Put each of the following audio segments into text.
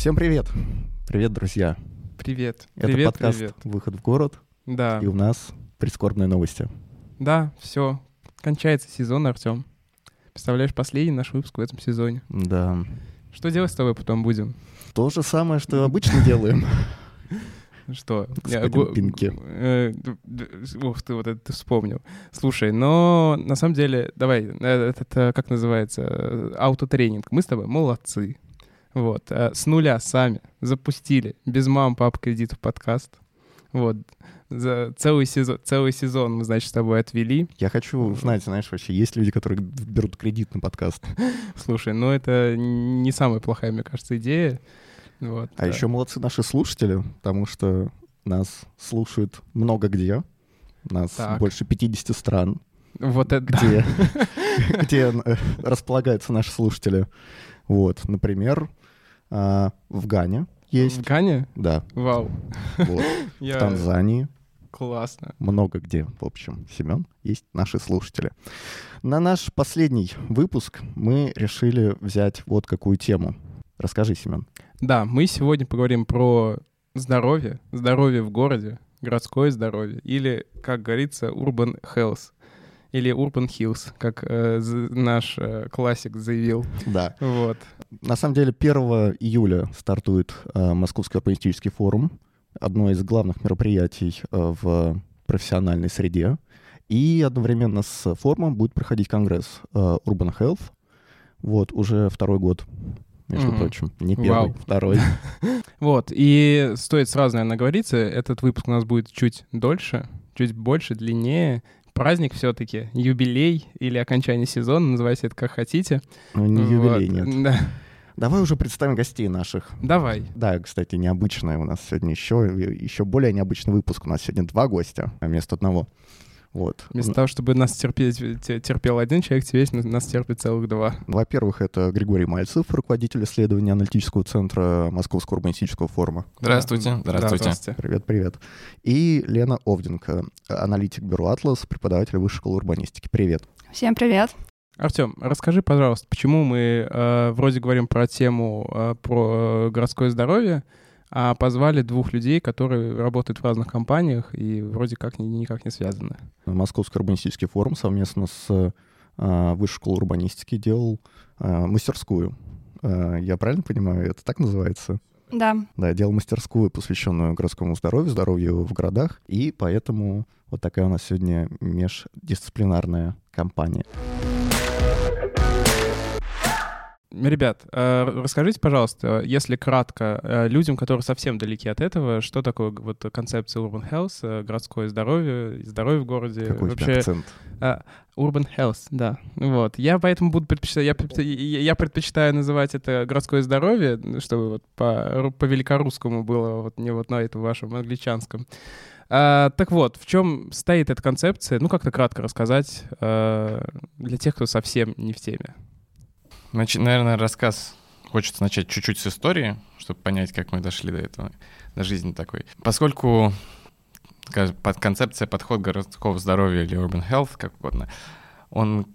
Всем привет. Привет, друзья. Привет. Это привет, подкаст привет. «Выход в город», Да, и у нас прискорбные новости. да, все. Кончается сезон, Артем. Представляешь, последний наш выпуск в этом сезоне. Да. Что делать с тобой потом будем? То же самое, что обычно делаем. Что? Господин го- Пинки. э, Ух ты, вот это ты вспомнил. Слушай, но на самом деле, давай, э, этот, э, как называется, аутотренинг. Мы с тобой молодцы. Вот, э, с нуля сами запустили, без мам, пап кредитов подкаст. Вот, за целый сезон, целый сезон мы, значит, с тобой отвели. Я хочу узнать, знаешь, вообще, есть люди, которые берут кредит на подкаст. Слушай, ну это не самая плохая, мне кажется, идея. Вот. А еще молодцы наши слушатели, потому что нас слушают много где. Нас Так. больше 50 стран, Вот это да. где, где э, располагаются наши слушатели. Вот, например, а, в Гане В есть, Гане? да, Вау. вот, в Я... Танзании, Классно. много где, в общем, Семен, есть наши слушатели. На наш последний выпуск мы решили взять вот какую тему. Расскажи, Семен. Да, мы сегодня поговорим про здоровье, здоровье в городе, городское здоровье, или, как говорится, urban health, или urban hills, как э, наш э, классик заявил. Да. Вот. На самом деле 1 июля стартует э, Московский урбанистический форум, одно из главных мероприятий э, в профессиональной среде. И одновременно с форумом будет проходить конгресс э, Urban Health. Вот, уже второй год, между Мгм. прочим. Не Вау. первый, второй. Вот, и стоит сразу, наверное, говориться, этот выпуск у нас будет чуть дольше, чуть больше, длиннее. Праздник все-таки, юбилей или окончание сезона, называйте это как хотите. Ну, не Вот. юбилей, нет. Да. Давай уже представим гостей наших. Давай. Да, кстати, необычное у нас сегодня еще, еще более необычный выпуск. У нас сегодня два гостя вместо одного. Вот. Вместо того, чтобы нас терпеть, те- терпел один человек, теперь нас терпит целых два. Во-первых, это Григорий Мальцев, руководитель исследования аналитического центра Московского урбанистического форума. Здравствуйте. Да, Здравствуйте. Привет, привет. И Лена Овденко, аналитик бюро «Атлас», преподаватель Высшей школы урбанистики. Привет. Всем привет. Артем, расскажи, пожалуйста, почему мы э, вроде говорим про тему э, про э, городское здоровье, а позвали двух людей, которые работают в разных компаниях и вроде как ни- никак не связаны. Московский урбанистический форум совместно с а, Высшей школой урбанистики делал а, мастерскую. А, я правильно понимаю, это так называется? Да, Да, делал мастерскую, посвященную городскому здоровью, здоровью в городах, и поэтому вот такая у нас сегодня междисциплинарная компания. Ребят, э, расскажите, пожалуйста, если кратко, э, людям, которые совсем далеки от этого, что такое вот концепция Urban Health, э, городское здоровье, здоровье в городе? Какой Вообще, акцент? Urban Health, да. Вот. Я поэтому буду предпочитать, я, я предпочитаю называть это городское здоровье, чтобы вот по, по великорусскому было, вот не вот на этом вашем англичанском. А, так вот, в чем стоит эта концепция? Ну, как-то кратко рассказать а, для тех, кто совсем не в теме. Значит, наверное, рассказ хочется начать чуть-чуть с истории, чтобы понять, как мы дошли до этого, до жизни такой. Поскольку под концепция подход городского здоровья или urban health, как угодно, он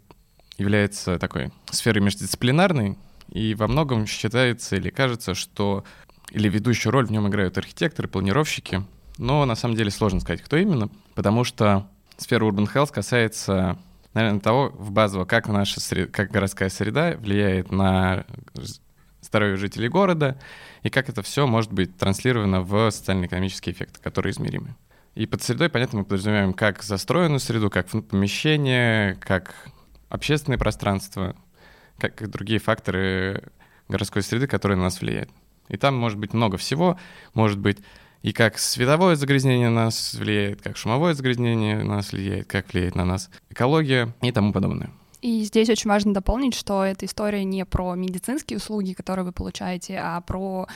является такой сферой междисциплинарной, и во многом считается или кажется, что или ведущую роль в нем играют архитекторы, планировщики, но на самом деле сложно сказать, кто именно, потому что сфера urban health касается наверное, того в базово, как наша среда, как городская среда влияет на здоровье жителей города и как это все может быть транслировано в социально-экономические эффекты, которые измеримы. И под средой, понятно, мы подразумеваем как застроенную среду, как помещение, как общественное пространство, как и другие факторы городской среды, которые на нас влияют. И там может быть много всего, может быть и как световое загрязнение на нас влияет, как шумовое загрязнение на нас влияет, как влияет на нас экология и тому подобное. И здесь очень важно дополнить, что эта история не про медицинские услуги, которые вы получаете, а про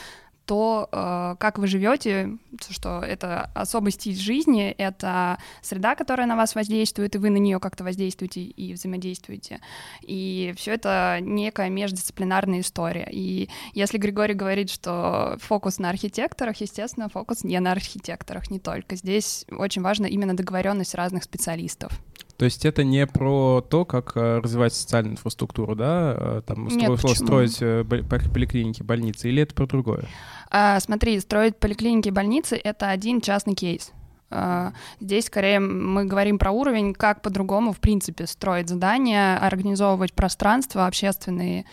то, э, как вы живете, что это особый стиль жизни, это среда, которая на вас воздействует, и вы на нее как-то воздействуете и взаимодействуете. И все это некая междисциплинарная история. И если Григорий говорит, что фокус на архитекторах, естественно, фокус не на архитекторах, не только. Здесь очень важна именно договоренность разных специалистов. То есть это не про то, как э, развивать социальную инфраструктуру, да, э, там Нет, строить, э, поликлиники, больницы, или это про другое? А, смотри, строить поликлиники и больницы — это один частный кейс. А, Здесь скорее мы говорим про уровень, как по-другому, в принципе, строить здания, организовывать пространства общественные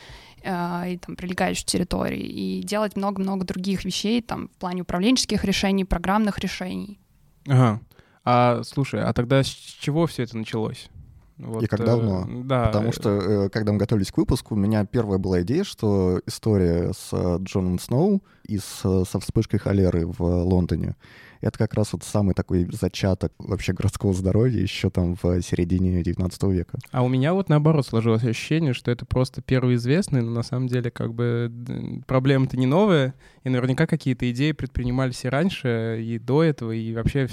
а, и там прилегающие территории, и делать много-много других вещей там в плане управленческих решений, программных решений. Ага. А слушай, а тогда с чего все это началось? Вот, И как э, давно? Да. Потому что, э, когда мы готовились к выпуску, у меня первая была идея, что история с э, Джоном Сноу и с, э, со вспышкой холеры в Лондоне — это как раз вот самый такой зачаток вообще городского здоровья еще там в середине 19 века. А у меня вот наоборот сложилось ощущение, что это просто первый известный, но на самом деле как бы проблема-то не новая, и наверняка какие-то идеи предпринимались и раньше, и до этого, и вообще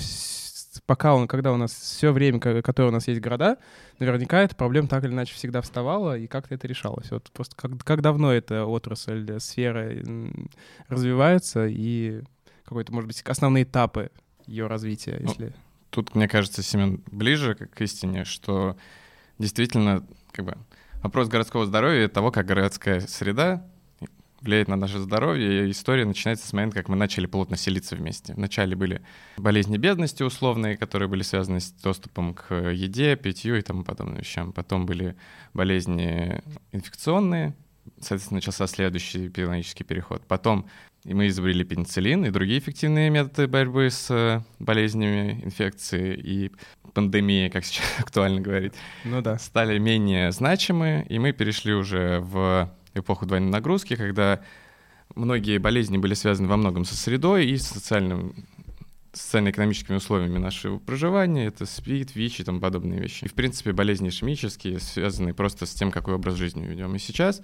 пока он, когда у нас все время, ко- которое у нас есть города, наверняка эта проблема так или иначе всегда вставала, и как-то это решалось. Вот просто как, как давно эта отрасль, э, сфера м, развивается, и какой-то, может быть, основные этапы ее развития, Ну, если... Тут, мне кажется, Семен ближе к к истине, что действительно как бы вопрос городского здоровья и того, как городская среда влияет на наше здоровье. И история начинается с момента, как мы начали плотно селиться вместе. Вначале были болезни бедности условные, которые были связаны с доступом к еде, питью и тому подобным вещам. Потом были болезни инфекционные, соответственно, начался следующий эпидемиологический переход. Потом и мы изобрели пенициллин и другие эффективные методы борьбы с э, болезнями, инфекцией и пандемией, как сейчас актуально говорить Ну да. стали менее значимы, и мы перешли уже в эпоху двойной нагрузки, когда многие болезни были связаны во многом со средой и социальным социально-экономическими условиями нашего проживания, это СПИД, ВИЧ и тому подобные вещи. И, в принципе, болезни ишемические связаны просто с тем, какой образ жизни ведем. И сейчас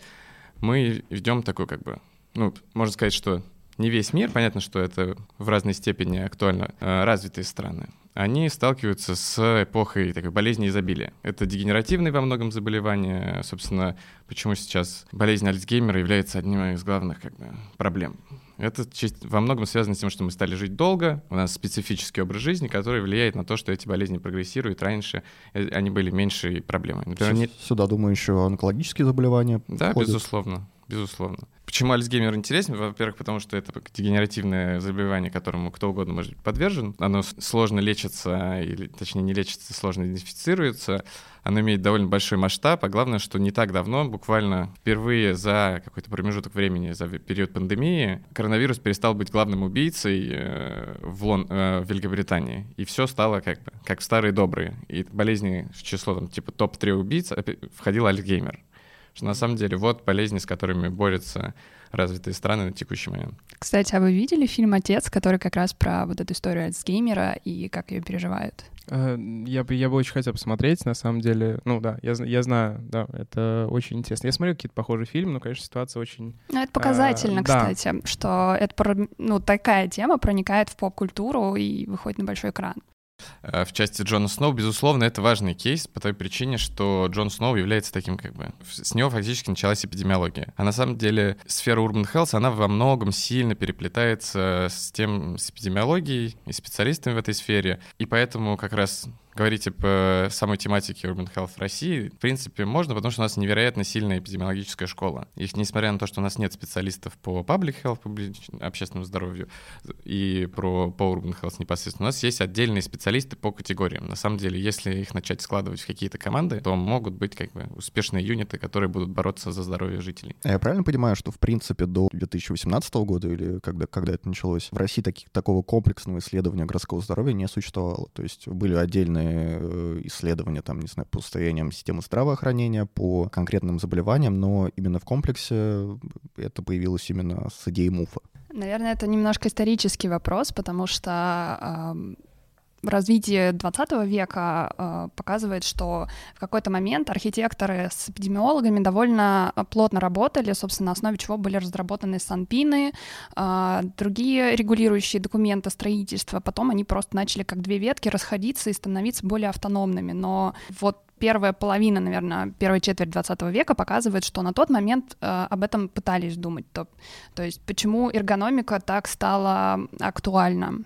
мы ведем такой, как бы, ну, можно сказать, что не весь мир, понятно, что это в разной степени актуально, э, развитые страны, они сталкиваются с эпохой такой болезни изобилия. Это дегенеративные во многом заболевания, собственно, почему сейчас болезнь Альцгеймера является одним из главных как бы, проблем. Это во многом связано с тем, что мы стали жить долго, у нас специфический образ жизни, который влияет на то, что эти болезни прогрессируют. Раньше э, они были меньшей проблемой. Например, не- Сюда, думаю, еще онкологические заболевания да, входят. безусловно, безусловно. Почему Альцгеймер интересен? Во-первых, потому что это дегенеративное заболевание, которому кто угодно может быть подвержен. Оно сложно лечится, или точнее не лечится, сложно идентифицируется. Оно имеет довольно большой масштаб, а главное, что не так давно, буквально впервые за какой-то промежуток времени, за период пандемии, коронавирус перестал быть главным убийцей э, в, Лон- э, в Великобритании. И все стало как бы как в старые добрые. И болезни в число там, типа топ-3 убийц входил Альцгеймер. Что на самом деле вот болезни, с которыми борются развитые страны на текущий момент. Кстати, а вы видели фильм «Отец», который как раз про вот эту историю Альцгеймера и как ее переживают? Э, Я бы, я бы очень хотел посмотреть, на самом деле. Ну да, я, я знаю, да, это очень интересно. Я смотрю какие-то похожие фильмы, но, конечно, ситуация очень... Ну, это показательно, А, да. кстати, что это про- ну, такая тема проникает в поп-культуру и выходит на большой экран. Э, В части Джона Сноу, безусловно, это важный кейс по той причине, что Джон Сноу является таким как бы... С него фактически началась эпидемиология. А на самом деле сфера Urban Health, она во многом сильно переплетается с тем, с эпидемиологией и специалистами в этой сфере. И поэтому как раз говорить об самой тематике Urban Health в России, в принципе, можно, потому что у нас невероятно сильная эпидемиологическая школа. И несмотря на то, что у нас нет специалистов по public health, публич- общественному здоровью, и про по Urban Health непосредственно, у нас есть отдельные специалисты по категориям. На самом деле, если их начать складывать в какие-то команды, то могут быть как бы успешные юниты, которые будут бороться за здоровье жителей. А Я правильно понимаю, что, в принципе, до 2018 года или когда, когда это началось, в России таких, такого комплексного исследования городского здоровья не существовало? То есть были отдельные э, исследования, там, не знаю, по состояниям системы здравоохранения, по конкретным заболеваниям, но именно в комплексе это появилось именно с идеей МУФа. Наверное, это немножко исторический вопрос, потому что развитие 20 века э, показывает, что в какой-то момент архитекторы с эпидемиологами довольно э, плотно работали, собственно, на основе чего были разработаны санпины, э, другие регулирующие документы строительства. Потом они просто начали как две ветки расходиться и становиться более автономными. Но вот первая половина, наверное, первая четверть 20 века показывает, что на тот момент э, об этом пытались думать. То, то есть почему эргономика так стала актуальна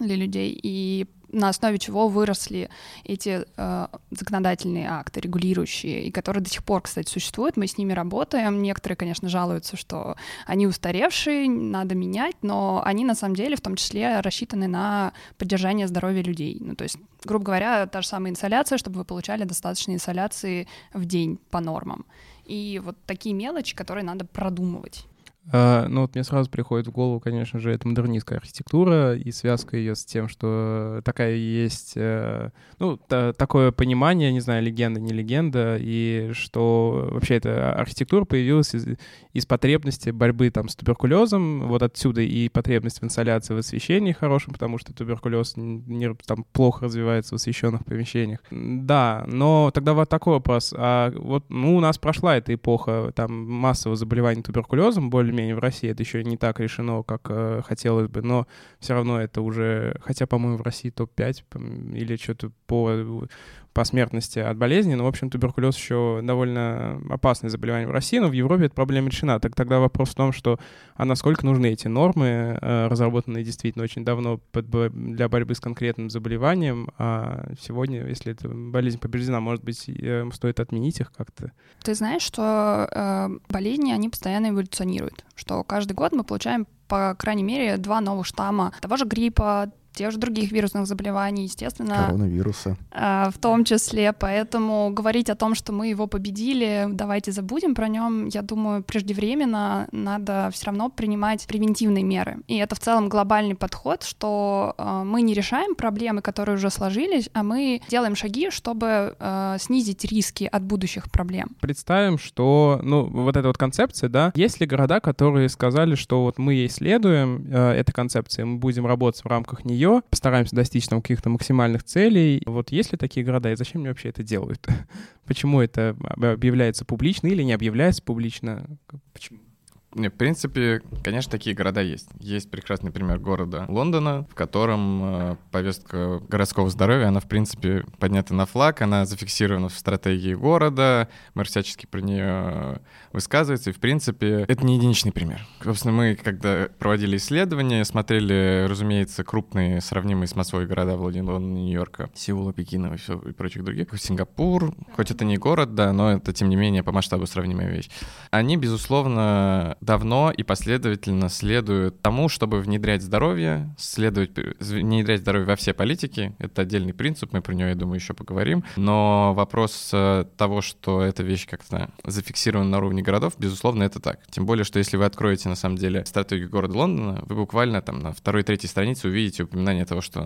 для людей. И на основе чего выросли эти э, законодательные акты, регулирующие, и которые до сих пор, кстати, существуют. Мы с ними работаем. Некоторые, конечно, жалуются, что они устаревшие, надо менять, но они на самом деле в том числе рассчитаны на поддержание здоровья людей. Ну, то есть, грубо говоря, та же самая инсоляция, чтобы вы получали достаточно инсоляции в день по нормам. И вот такие мелочи, которые надо продумывать. Uh, ну вот мне сразу приходит в голову, конечно же, это модернистская архитектура и связка ее с тем, что такая есть, uh, ну, та, такое понимание, не знаю, легенда, не легенда, и что вообще эта архитектура появилась из, из потребности борьбы там с туберкулезом, вот отсюда и потребность в инсоляции, в освещении хорошем, потому что туберкулез не, там плохо развивается в освещенных помещениях. Да, но тогда вот такой вопрос, а вот, ну, у нас прошла эта эпоха там массового заболевания туберкулезом, более более-менее в России это еще не так решено, как э, хотелось бы, но все равно это уже, хотя, по-моему, в России топ-5 или что-то по, по смертности от болезни, но, в общем, туберкулез еще довольно опасное заболевание в России, но в Европе эта проблема решена. Так тогда вопрос в том, что а насколько нужны эти нормы, э, разработанные действительно очень давно для борьбы с конкретным заболеванием, а сегодня, если эта болезнь побеждена, может быть, э, стоит отменить их как-то? Ты знаешь, что э, болезни, они постоянно эволюционируют, что каждый год мы получаем по крайней мере, два новых штамма того же гриппа, тех же других вирусных заболеваний, естественно. Коронавируса. Э, в том числе, поэтому говорить о том, что мы его победили, давайте забудем про нем, я думаю, преждевременно надо все равно принимать превентивные меры. И это в целом глобальный подход, что э, мы не решаем проблемы, которые уже сложились, а мы делаем шаги, чтобы э, снизить риски от будущих проблем. Представим, что, ну, вот эта вот концепция, да, есть ли города, которые сказали, что вот мы ей следуем, э, этой концепции, мы будем работать в рамках нее, нее, постараемся достичь там каких-то максимальных целей. Вот есть ли такие города, и зачем они вообще это делают? Почему это объявляется публично или не объявляется публично? Почему? Не, в принципе, конечно, такие города есть. Есть прекрасный пример города Лондона, в котором э, повестка городского здоровья, она, в принципе, поднята на флаг, она зафиксирована в стратегии города, мэр всячески про нее высказывается, и, в принципе, это не единичный пример. Собственно, мы, когда проводили исследования, смотрели, разумеется, крупные, сравнимые с Москвой города Владимира, Нью-Йорка, Сеула, Пекина и, все, и прочих других. Сингапур, хоть это не город, да, но это, тем не менее, по масштабу сравнимая вещь. Они, безусловно, давно и последовательно следуют тому, чтобы внедрять здоровье, следовать, внедрять здоровье во все политики. Это отдельный принцип, мы про него, я думаю, еще поговорим. Но вопрос э, того, что эта вещь как-то зафиксирована на уровне городов, безусловно, это так. Тем более, что если вы откроете, на самом деле, стратегию города Лондона, вы буквально там на второй-третьей странице увидите упоминание того, что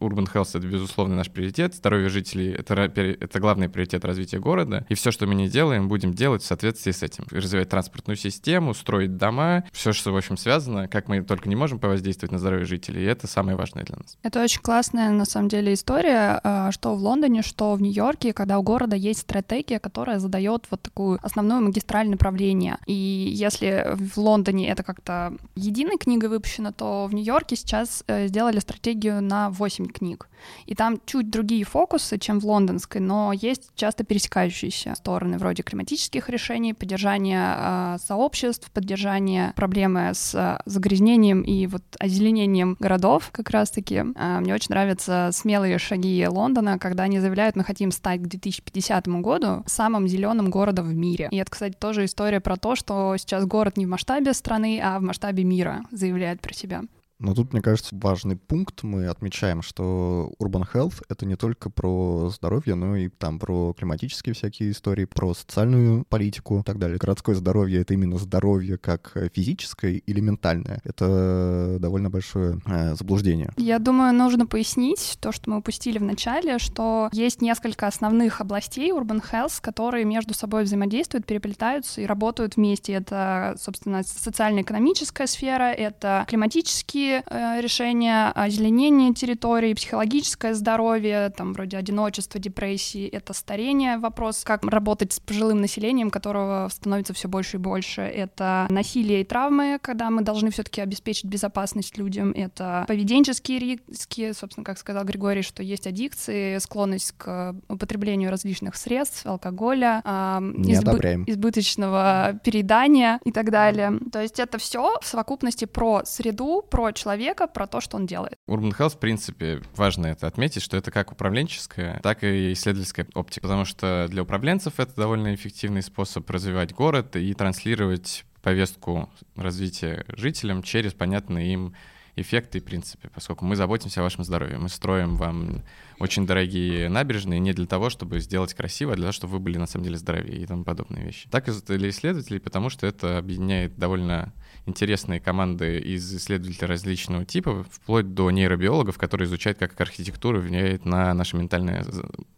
Urban Health — это, безусловно, наш приоритет, здоровье жителей — это, это главный приоритет развития города, и все, что мы не делаем, будем делать в соответствии с этим. Развивать транспортную систему, строить дома, все, что, в общем, связано, как мы только не можем повоздействовать на здоровье жителей, и это самое важное для нас. Это очень классная, на самом деле, история, а, что в Лондоне, что в Нью-Йорке, когда у города есть стратегия, которая задает вот такую основную магистраль направления. И если в Лондоне это как-то единой книгой выпущено, то в Нью-Йорке сейчас э, сделали стратегию на 8 книг. И там чуть другие фокусы, чем в лондонской, но есть часто пересекающиеся стороны, вроде климатических решений, поддержания э, сообществ, поддержания проблемы с э, загрязнением и вот озеленением городов как раз-таки. Э, мне очень нравятся смелые шаги Лондона, когда они заявляют, мы хотим стать к 2050 году самым зеленым городом в мире. И это, кстати, тоже история про то, что сейчас город не в масштабе страны, а в масштабе мира заявляет про себя. Но тут, мне кажется, важный пункт. Мы отмечаем, что Urban Health — это не только про здоровье, но и там про климатические всякие истории, про социальную политику и так далее. Городское здоровье — это именно здоровье как физическое или ментальное. Это довольно большое э, заблуждение. Я думаю, нужно пояснить то, что мы упустили в начале, что есть несколько основных областей Urban Health, которые между собой взаимодействуют, переплетаются и работают вместе. Это, собственно, социально-экономическая сфера, это климатические э, решения, озеленение территории, психологическое здоровье, там вроде одиночества, депрессии, это старение, вопрос, как работать с пожилым населением, которого становится все больше и больше, это насилие и травмы, когда мы должны все-таки обеспечить безопасность людям, это поведенческие риски, собственно, как сказал Григорий, что есть аддикции, склонность к употреблению различных средств, алкоголя, э, избы- избыточного переедания и так далее. То есть это все в совокупности про среду, про человека, про то, что он делает. Urban Health, в принципе, важно это отметить, что это как управленческая, так и исследовательская оптика, потому что для управленцев это довольно эффективный способ развивать город и транслировать повестку развития жителям через понятные им эффекты и принципы, поскольку мы заботимся о вашем здоровье. Мы строим вам очень дорогие набережные не для того, чтобы сделать красиво, а для того, чтобы вы были на самом деле здоровее и тому подобные вещи. Так и для исследователей, потому что это объединяет довольно интересные команды из исследователей различного типа, вплоть до нейробиологов, которые изучают, как архитектура влияет на наше ментальное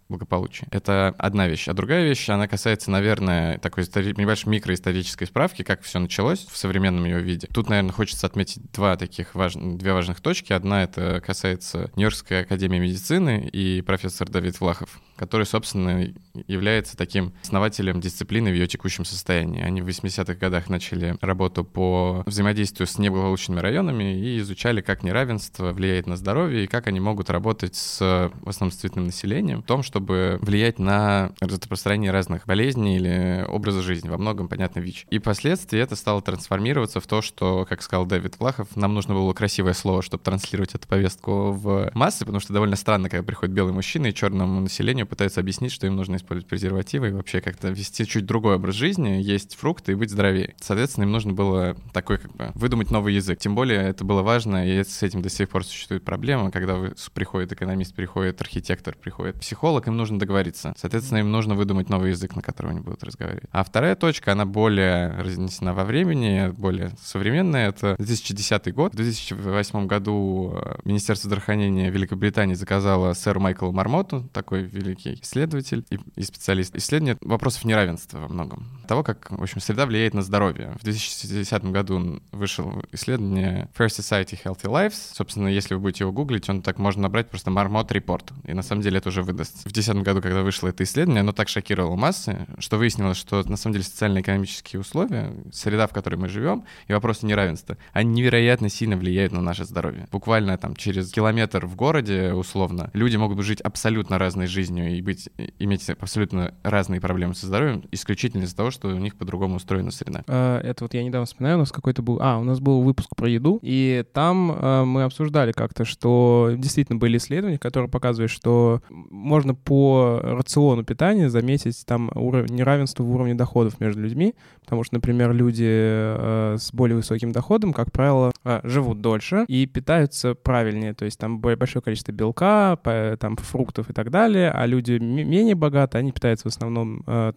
благополучия. Это одна вещь. А другая вещь, она касается, наверное, такой истори- небольшой микроисторической справки, как все началось в современном ее виде. Тут, наверное, хочется отметить два таких важ... две важных точки. Одна — это касается Нью-Йоркской академии медицины и профессор Давид Влахов, который, собственно, является таким основателем дисциплины в ее текущем состоянии. Они в 80-х годах начали работу по взаимодействию с неблагополучными районами и изучали, как неравенство влияет на здоровье и как они могут работать с, в основном, с цветным населением в том, чтобы влиять на распространение разных болезней или образа жизни, во многом, понятно, ВИЧ. И впоследствии это стало трансформироваться в то, что, как сказал Дэвид Влахов, нам нужно было красивое слово, чтобы транслировать эту повестку в массы, потому что довольно странно, когда приходит белый мужчина и черному населению пытаются объяснить, что им нужно использовать презервативы и вообще как-то вести чуть другой образ жизни, есть фрукты и быть здоровее. Соответственно, им нужно было такой как бы выдумать новый язык. Тем более это было важно, и с этим до сих пор существует проблема, когда приходит экономист, приходит архитектор, приходит психолог, им нужно договориться. Соответственно, им нужно выдумать новый язык, на котором они будут разговаривать. А вторая точка, она более разнесена во времени, более современная. Это 2010 год. В 2008 году э, Министерство здравоохранения Великобритании заказало сэру Майклу Мармоту, такой великий исследователь и, и специалист, исследование вопросов неравенства во многом. Того, как, в общем, среда влияет на здоровье. В 2010 году вышел исследование First Society Healthy Lives. Собственно, если вы будете его гуглить, он так можно набрать просто Marmot Report. И на самом деле это уже выдаст. В 2010 году, когда вышло это исследование, оно так шокировало массы, что выяснилось, что на самом деле социально-экономические условия, среда, в которой мы живем, и вопросы неравенства, они невероятно сильно влияют на наше здоровье. Буквально там через километр в городе, условно, люди могут жить абсолютно разной жизнью и быть, иметь абсолютно разные проблемы со здоровьем исключительно из-за того, что у них по-другому устроена среда. А, это вот я недавно вспоминаю, у нас какой-то был... А, у нас был выпуск про еду, и там а, мы обсуждали как-то, что действительно были исследования, которые показывают, что можно по рациону питания заметить там уровень неравенства в уровне доходов между людьми, потому что, например, люди э, с более высоким доходом, как правило, э, живут дольше и питаются правильнее, то есть там большое количество белка, там фруктов и так далее, а люди менее богатые, они питаются в основном Э,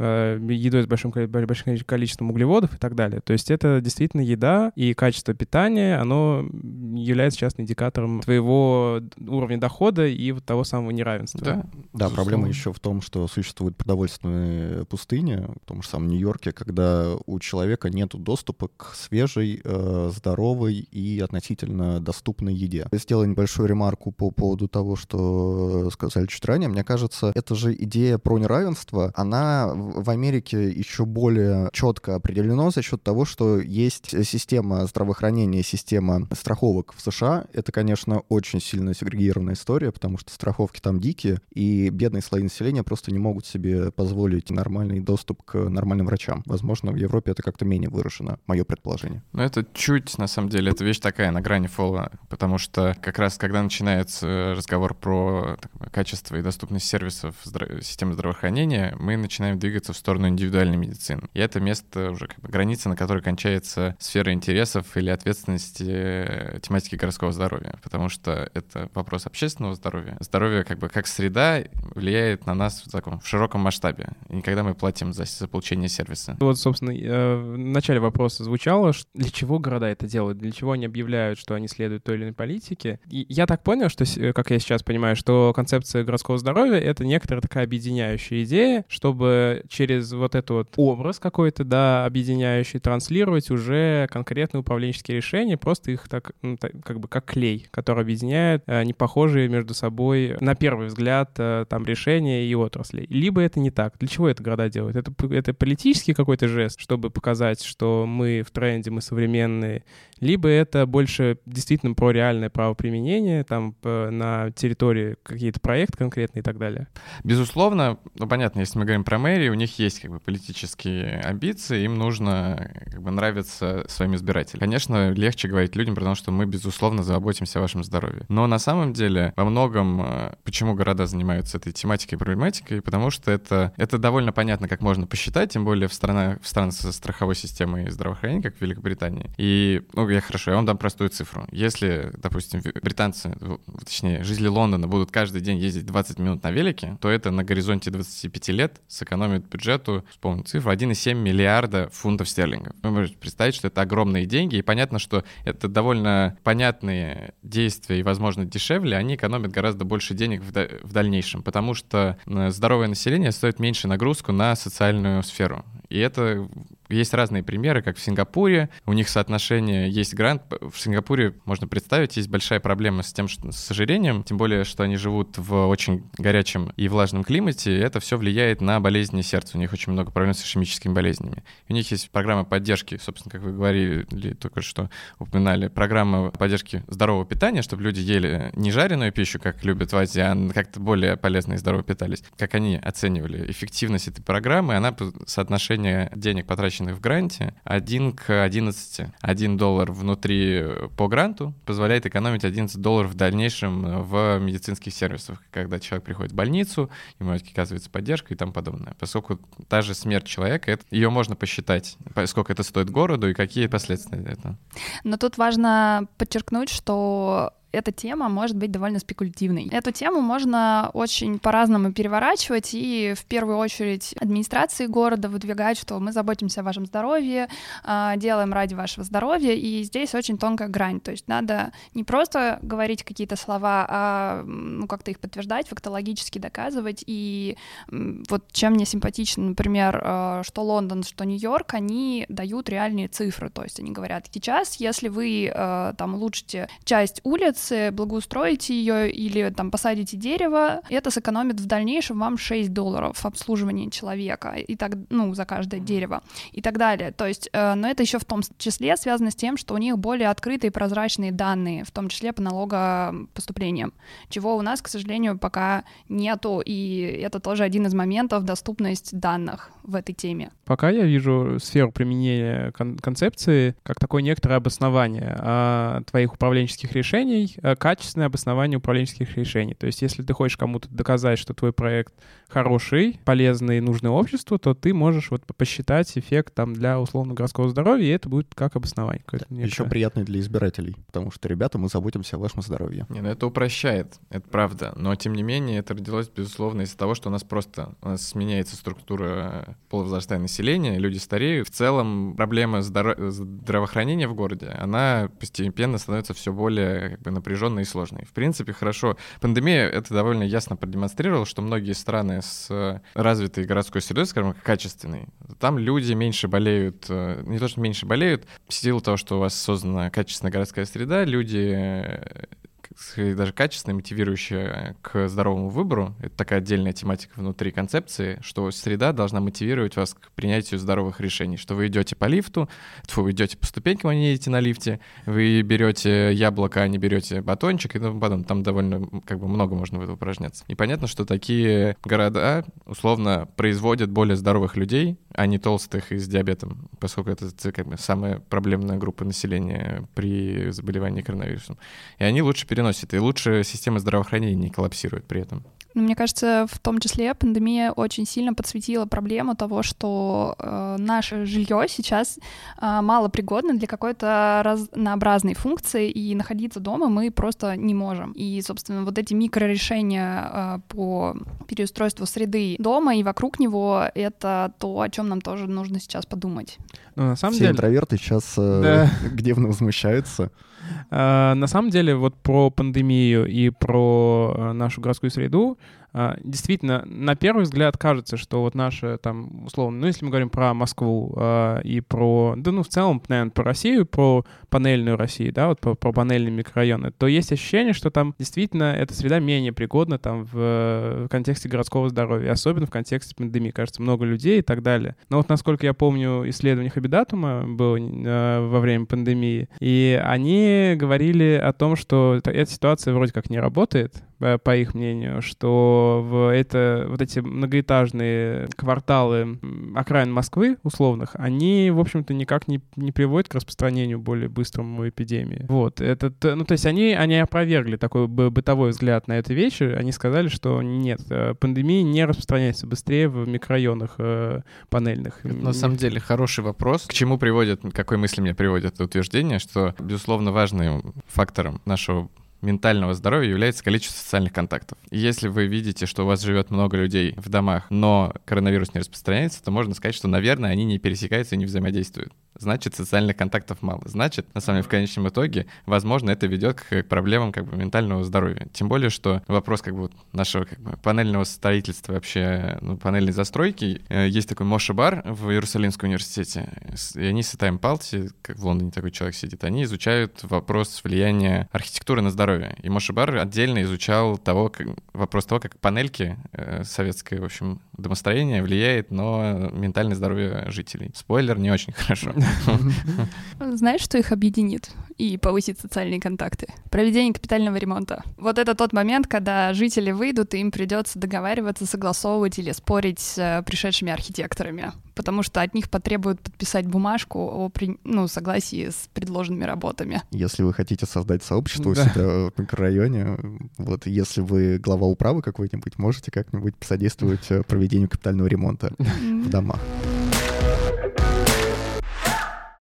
едой с большим, большим количеством углеводов и так далее. То есть это действительно еда и качество питания, оно является часто индикатором твоего уровня дохода и вот того самого неравенства. Да, да проблема еще в том, что существуют продовольственные пустыни, в том же самом Нью-Йорке, когда у человека нет доступа к свежей, э, здоровой и относительно доступной еде. Сделаю небольшую ремарку по поводу того, что сказали чуть ранее. Мне кажется, эта же идея про неравенство, она в Америке еще более четко определено за счет того, что есть система здравоохранения, система страховок в США. Это, конечно, очень сильно сегрегированная история, потому что страховки там дикие, и бедные слои населения просто не могут себе позволить нормальный доступ к нормальным врачам. Возможно, в Европе это как-то менее выражено, мое предположение. Ну, это чуть, на самом деле, это вещь такая на грани фола, потому что как раз, когда начинается разговор про так, качество и доступность сервисов здра- системы здравоохранения, мы начинаем двигаться двигаться в сторону индивидуальной медицины. И это место уже как бы граница, на которой кончается сфера интересов или ответственности э, тематики городского здоровья, потому что это вопрос общественного здоровья. Здоровье как бы как среда влияет на нас в, таком, в широком масштабе, и никогда мы платим за, за получение сервиса. Вот, собственно, э, в начале вопроса звучало, для чего города это делают, для чего они объявляют, что они следуют той или иной политике. И я так понял, что, как я сейчас понимаю, что концепция городского здоровья — это некоторая такая объединяющая идея, чтобы через вот этот вот образ какой-то, да, объединяющий, транслировать уже конкретные управленческие решения, просто их так, ну, так как бы как клей, который объединяет э, непохожие между собой, на первый взгляд, э, там, решения и отрасли. Либо это не так. Для чего это города делают? Это, это политический какой-то жест, чтобы показать, что мы в тренде, мы современные, либо это больше действительно про реальное правоприменение, там на территории какие-то проекты конкретные и так далее? Безусловно, ну понятно, если мы говорим про мэрии, у них есть как бы политические амбиции, им нужно как бы нравиться своим избирателям. Конечно, легче говорить людям, потому что мы, безусловно, заботимся о вашем здоровье. Но на самом деле во многом, э, почему города занимаются этой тематикой и проблематикой, потому что это, это довольно понятно, как можно посчитать, тем более в, страна, в странах со страховой системой здравоохранения, как в Великобритании. И, ну, я хорошо, я вам дам простую цифру. Если, допустим, британцы, точнее, жители Лондона будут каждый день ездить 20 минут на велике, то это на горизонте 25 лет сэкономит бюджету, вспомню цифру, 1,7 миллиарда фунтов стерлингов. Вы можете представить, что это огромные деньги, и понятно, что это довольно понятные действия и, возможно, дешевле, они экономят гораздо больше денег в, дальнейшем, потому что э, здоровое население стоит меньше нагрузку на социальную сферу. И это есть разные примеры, как в Сингапуре. У них соотношение есть грант. В Сингапуре, можно представить, есть большая проблема с тем, что с ожирением, тем более, что они живут в очень горячем и влажном климате. И это все влияет на болезни сердца. У них очень много проблем с ишемическими болезнями. У них есть программа поддержки, собственно, как вы говорили, только что упоминали, программа поддержки здорового питания, чтобы люди ели не жареную пищу, как любят в Азии, а как-то более полезно и здорово питались. Как они оценивали эффективность этой программы, она соотношение денег, потраченных оплаченных в гранте 1 к 11. 1 доллар внутри э, по гранту позволяет экономить 11 долларов в дальнейшем э, в медицинских сервисах, когда человек приходит в больницу, ему оказывается поддержка и тому подобное. Поскольку та же смерть человека, это, ее можно посчитать, сколько это стоит городу и какие последствия это. Но тут важно подчеркнуть, что эта тема может быть довольно спекулятивной. Эту тему можно очень по-разному переворачивать, и в первую очередь администрации города выдвигать, что мы заботимся о вашем здоровье, а, делаем ради вашего здоровья, и здесь очень тонкая грань, то есть надо не просто говорить какие-то слова, а ну, как-то их подтверждать, фактологически доказывать, и вот чем мне симпатично, например, а, что Лондон, что Нью-Йорк, они дают реальные цифры, то есть они говорят, сейчас, если вы а, там улучшите часть улиц, улице, благоустроите ее или там посадите дерево, это сэкономит в дальнейшем вам 6 долларов обслуживания человека и так, ну, за каждое дерево и так далее. То есть, э, но это еще в том числе связано с тем, что у них более открытые и прозрачные данные, в том числе по налогопоступлениям, чего у нас, к сожалению, пока нету, и это тоже один из моментов доступность данных в этой теме. Пока я вижу сферу применения кон- концепции как такое некоторое обоснование а, твоих управленческих решений Э, качественное обоснование управленческих решений. То есть если ты хочешь кому-то доказать, что твой проект хороший, полезный и нужный обществу, то ты можешь вот посчитать эффект там для условно городского здоровья, и это будет как обоснование. Да, Еще приятный для избирателей, потому что, ребята, мы заботимся о вашем здоровье. Не, ну это упрощает, это правда. Но тем не менее это родилось, безусловно, из-за того, что у нас просто у нас сменяется структура полувозрастания населения, люди стареют. В целом проблема здоро- здравоохранения в городе, она постепенно становится все более как бы, напряженной и сложной. В принципе, хорошо. Пандемия это довольно ясно продемонстрировала, что многие страны с э, развитой городской средой, скажем, качественной, там люди меньше болеют, э, не то что меньше болеют, в силу того, что у вас создана качественная городская среда, люди э, даже качественная, мотивирующая к здоровому выбору. Это такая отдельная тематика внутри концепции, что среда должна мотивировать вас к принятию здоровых решений, что вы идете по лифту, вы идете по ступенькам, а не едете на лифте, вы берете яблоко, а не берете батончик, и тому подобное. Там довольно как бы много можно в это упражняться. И понятно, что такие города условно производят более здоровых людей, а не толстых и с диабетом, поскольку это как бы, самая проблемная группа населения при заболевании коронавирусом. И они лучше переносят, и лучше система здравоохранения не коллапсирует при этом. Ну, мне кажется, в том числе пандемия очень сильно подсветила проблему того, что э, наше жилье сейчас э, мало пригодно для какой-то разнообразной функции, и находиться дома мы просто не можем. И, собственно, вот эти микрорешения э, по переустройству среды дома и вокруг него — это то, о чем нам тоже нужно сейчас подумать. Ну, на самом Все деле... интроверты сейчас э, да. гневно возмущаются. А, на самом деле, вот про пандемию и про э, нашу городскую среду действительно, на первый взгляд кажется, что вот наша там, условно, ну, если мы говорим про Москву а, и про, да, ну, в целом, наверное, про Россию, про панельную Россию, да, вот про, про панельные микрорайоны, то есть ощущение, что там действительно эта среда менее пригодна там в, в контексте городского здоровья, особенно в контексте пандемии. Кажется, много людей и так далее. Но вот, насколько я помню, исследование Хабидатума было э, во время пандемии, и они говорили о том, что эта ситуация вроде как не работает, Э, по их мнению, что в это, вот эти многоэтажные кварталы окраин Москвы, условных, они, в общем-то, никак не, не приводят к распространению более быстрому эпидемии. Вот, это, ну, то есть они, они опровергли такой бытовой взгляд на эту вещь, они сказали, что нет, э, пандемия не распространяется быстрее в микрорайонах э, панельных. Это, на самом деле хороший вопрос. К чему приводит, какой мысли мне приводит это утверждение, что, безусловно, важным фактором нашего ментального здоровья является количество социальных контактов. И если вы видите, что у вас живет много людей в домах, но коронавирус не распространяется, то можно сказать, что, наверное, они не пересекаются и не взаимодействуют значит, социальных контактов мало. Значит, на самом деле, в конечном итоге, возможно, это ведет к проблемам как бы ментального здоровья. Тем более, что вопрос как бы нашего как бы, панельного строительства вообще, ну, панельной застройки, э, есть такой Моша Бар в Иерусалимском университете, и они с Итаем Палти, как в Лондоне такой человек сидит, они изучают вопрос влияния архитектуры на здоровье. И Моша Бар отдельно изучал того, как, вопрос того, как панельки э, советское, в общем, домостроение влияет на ментальное здоровье жителей. Спойлер, не очень хорошо. Знаешь, что их объединит и повысит социальные контакты? Проведение капитального ремонта. Вот это тот момент, когда жители выйдут, и им придется договариваться, согласовывать или спорить с э, пришедшими архитекторами, потому что от них потребуют подписать бумажку о ну, согласии с предложенными работами. Если вы хотите создать сообщество да. у себя в микрорайоне, вот если вы глава управы какой-нибудь, можете как-нибудь посодействовать э, проведению капитального ремонта в домах.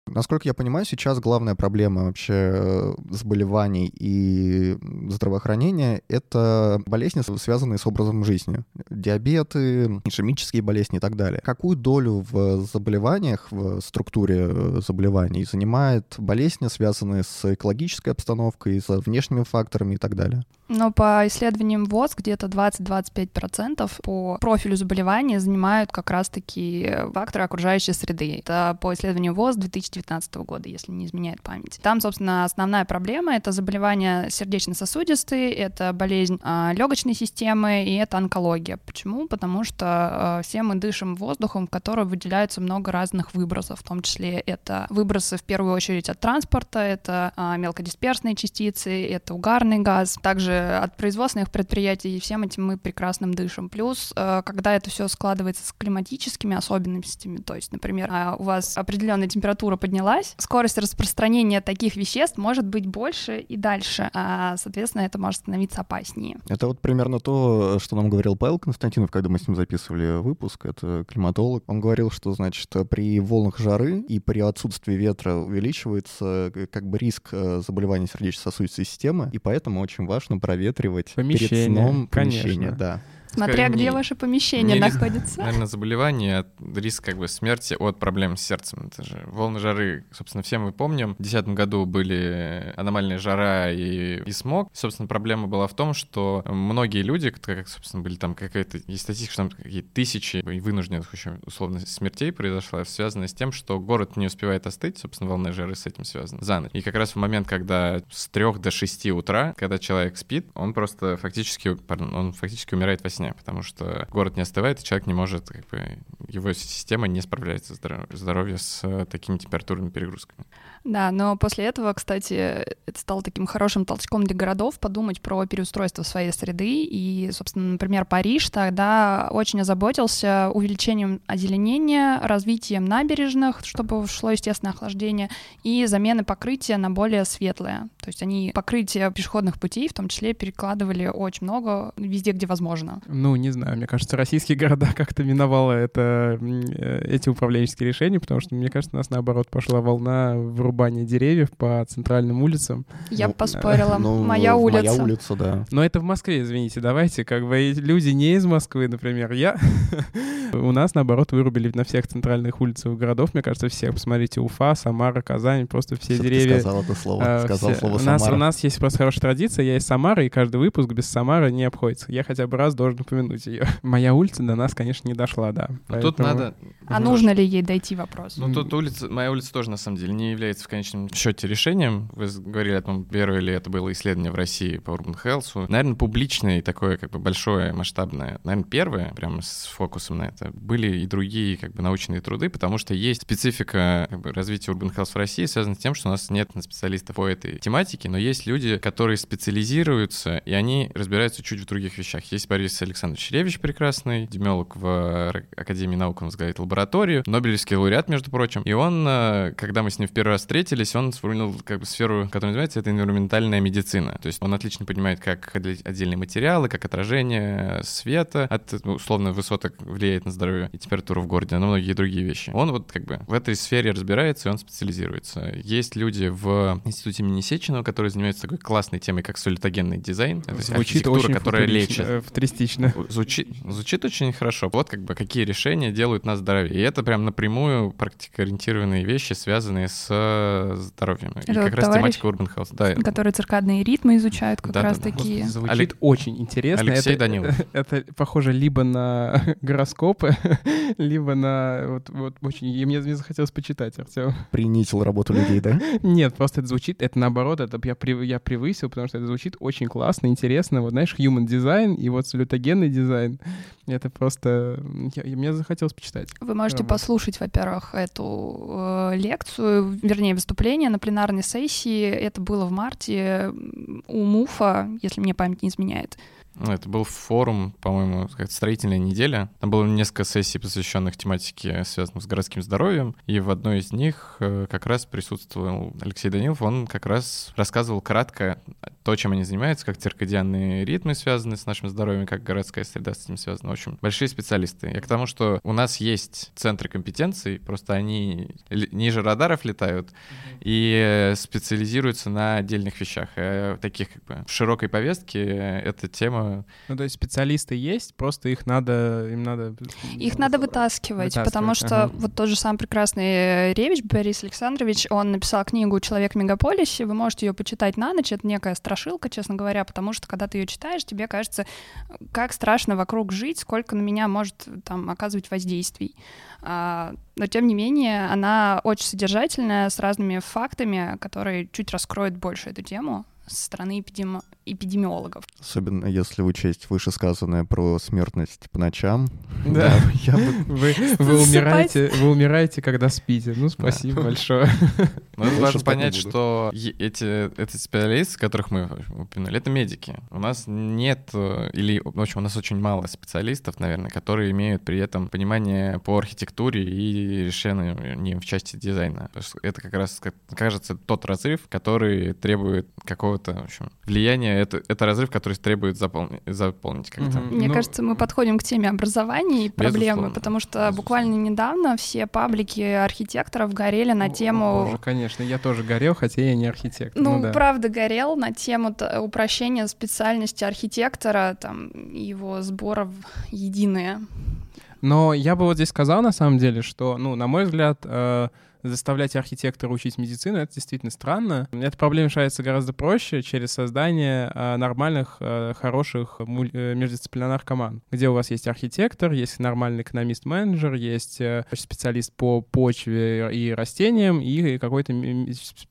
Насколько я понимаю, сейчас главная проблема вообще э, заболеваний и здравоохранения — это болезни, связанные с образом жизни. Диабеты, ишемические болезни и так далее. Какую долю в заболеваниях, в структуре э, заболеваний занимает болезни, связанные с экологической обстановкой, с внешними факторами и так далее? Но по исследованиям ВОЗ где-то 20-25% по профилю заболевания занимают как раз-таки факторы окружающей среды. Это по исследованию ВОЗ 2019 года, если не изменяет память. Там, собственно, основная проблема — это заболевания сердечно-сосудистые, это болезнь э, легочной системы и это онкология. Почему? Потому что э, все мы дышим воздухом, в котором выделяется много разных выбросов, в том числе это выбросы в первую очередь от транспорта, это э, мелкодисперсные частицы, это угарный газ, также от производственных предприятий, и всем этим мы прекрасным дышим. Плюс, э, когда это все складывается с климатическими особенностями, то есть, например, а, у вас определенная температура поднялась, скорость распространения таких веществ может быть больше и дальше, а, соответственно, это может становиться опаснее. Это вот примерно то, что нам говорил Павел Константинов, когда мы с ним записывали выпуск, это климатолог. Он говорил, что, значит, при волнах жары и при отсутствии ветра увеличивается э, как бы риск э, заболевания сердечно-сосудистой системы, и поэтому очень важно проветривать помещение, перед сном помещение, да. Смотря где ваше помещение не находится. Наверное, заболевание, риск как бы смерти от проблем с сердцем. Это же волны жары, собственно, все мы помним. В 2010 году были аномальная жара и, и смог. Собственно, проблема была в том, что многие люди, как, собственно, были там какая-то, есть статистика, что там какие-то тысячи вынужденных еще условно смертей произошло, связано с тем, что город не успевает остыть, собственно, волна жары с этим связана, за ночь. И как раз в момент, когда с 3 до 6 утра, когда человек спит, он просто фактически, пардон, он фактически умирает во сне сне, потому что город не остывает, и человек не может, как бы, его система не справляется с здоровьем с э, такими температурными перегрузками. Да, но после этого, кстати, это стало таким хорошим толчком для городов подумать про переустройство своей среды. И, собственно, например, Париж тогда очень озаботился увеличением озеленения, развитием набережных, чтобы шло естественное охлаждение, и замены покрытия на более светлое. То есть они покрытие пешеходных путей в том числе перекладывали очень много везде, где возможно. Ну, не знаю, мне кажется, российские города как-то миновало это э, эти управленческие решения, потому что, мне кажется, у нас, наоборот, пошла волна вырубания деревьев по центральным улицам. Я Ну, бы поспорила. Ну, Моя улица. Моя улица, да. Но это в Москве, извините, давайте, как бы люди не из Москвы, например, я. У нас, наоборот, вырубили на всех центральных улицах городов, мне кажется, всех. Посмотрите, Уфа, Самара, Казань, просто все деревья. сказал это слово. э, Сказал слово у нас, Самара. у нас есть просто хорошая традиция, я из Самары, и каждый выпуск без Самары не обходится. Я хотя бы раз должен упомянуть ее. Моя улица до нас, конечно, не дошла, да. Но тут надо... А нужно ли ей дойти вопрос? Ну, тут улица, моя улица тоже, на самом деле, не является в конечном счете решением. Вы говорили о том, первое ли это было исследование в России по Urban Health. Наверное, публичное и такое как бы большое, масштабное. Наверное, первое, прямо с фокусом на это. Были и другие как бы научные труды, потому что есть специфика как бы, развития Urban Health в России, связана с тем, что у нас нет специалистов по этой тематике, но есть люди, которые специализируются, и они разбираются чуть в других вещах. Есть Борис Александрович Ревич, прекрасный, демиолог в Академии наук, он возглавляет лабораторию, Нобелевский лауреат, между прочим. И он, э, когда мы с ним в первый раз встретились, он сформулировал как бы сферу, которая называется, это энвиронментальная медицина. То есть он отлично понимает, как отдельные материалы, как отражение света от ну, условно высоток влияет на здоровье и температуру в городе, на многие другие вещи. Он вот как бы в этой сфере разбирается, и он специализируется. Есть люди в институте имени Сеченова, которые занимаются такой классной темой, как солитогенный дизайн. Это Звучит очень которая лечит. э, футуристично. Звучит, звучит очень хорошо. Вот как бы какие решения делают нас здоровее. И это прям напрямую практикоориентированные вещи, связанные с э, здоровьем. И как раз тематика Urban Health. Да, которые циркадные ритмы изучают как Да, раз да. такие. Звучит Олег- очень интересно. Алексей это, Данилов. Это похоже либо на гороскопы, либо на... Вот, вот очень... И мне, мне захотелось почитать, Артем. Принизил работу людей, да? Нет, просто это звучит... Это наоборот, это я, прев- я превысил, потому что это звучит очень классно, интересно. Вот знаешь, human дизайн и вот салютогенный дизайн. Это просто... я- мне захотелось почитать. Вы можете Вот. послушать, во-первых, эту э, лекцию, вернее, выступление на пленарной сессии. Это было в марте у МУФа, если мне память не изменяет. Ну, Это был форум, по-моему, как строительная неделя. Там было несколько сессий, посвященных тематике, связанных с городским здоровьем. И в одной из них э, как раз присутствовал Алексей Данилов. Он как раз рассказывал кратко то, чем они занимаются, как циркадианные ритмы связаны с нашим здоровьем, как городская среда с этим связана. В общем, большие специалисты. Я к тому, что у нас есть центры компетенций, просто они ниже радаров летают и э, специализируются на отдельных вещах. Э, Таких как бы в широкой повестке э, эта тема Ну, то есть специалисты есть, просто их надо... Им надо... Их надо вытаскивать, Вытаскивать, потому что ага. вот тот же сам прекрасный Ревич Борис Александрович, он написал книгу «Человек в мегаполисе», вы можете ее почитать на ночь, это некая страшилка, честно говоря, потому что когда ты ее читаешь, тебе кажется, как страшно вокруг жить, сколько на меня может там оказывать воздействий. А, но тем не менее, она очень содержательная, с разными фактами, которые чуть раскроют больше эту тему со стороны эпидеми- эпидемиологов. Особенно если учесть вышесказанное про смертность по ночам. Да. Я бы Вы, вы, умираете, вы умираете, когда спите. Ну, спасибо большое. Но Больше важно понять, что эти, эти специалисты, которых мы упомянули, это медики. У нас нет, э, или, в общем, у нас очень мало специалистов, наверное, которые имеют при этом понимание по архитектуре и решениям в части дизайна. Потому что Это как раз, кажется, тот разрыв, который требует какого-то, в общем, влияния. Это, это разрыв, который требует заполни- заполнить как-то. Мгм. Мне Ну, кажется, мы подходим к теме образования и проблемы, Безусловно. потому что Безусловно. буквально недавно все паблики архитекторов горели на О, тему... Боже, конечно, я тоже горел, хотя я не архитектор. Ну, да. правда, горел на тему упрощения специальности архитектора, там, его сбора в единое. Но я бы вот здесь сказал, на самом деле, что, ну, на мой взгляд, э, заставлять архитектора учить медицину, это действительно странно. Эта проблема решается гораздо проще через создание э, нормальных, э, хороших э, междисциплинарных команд, где у вас есть архитектор, есть нормальный экономист-менеджер, есть э, специалист по почве и растениям и какой-то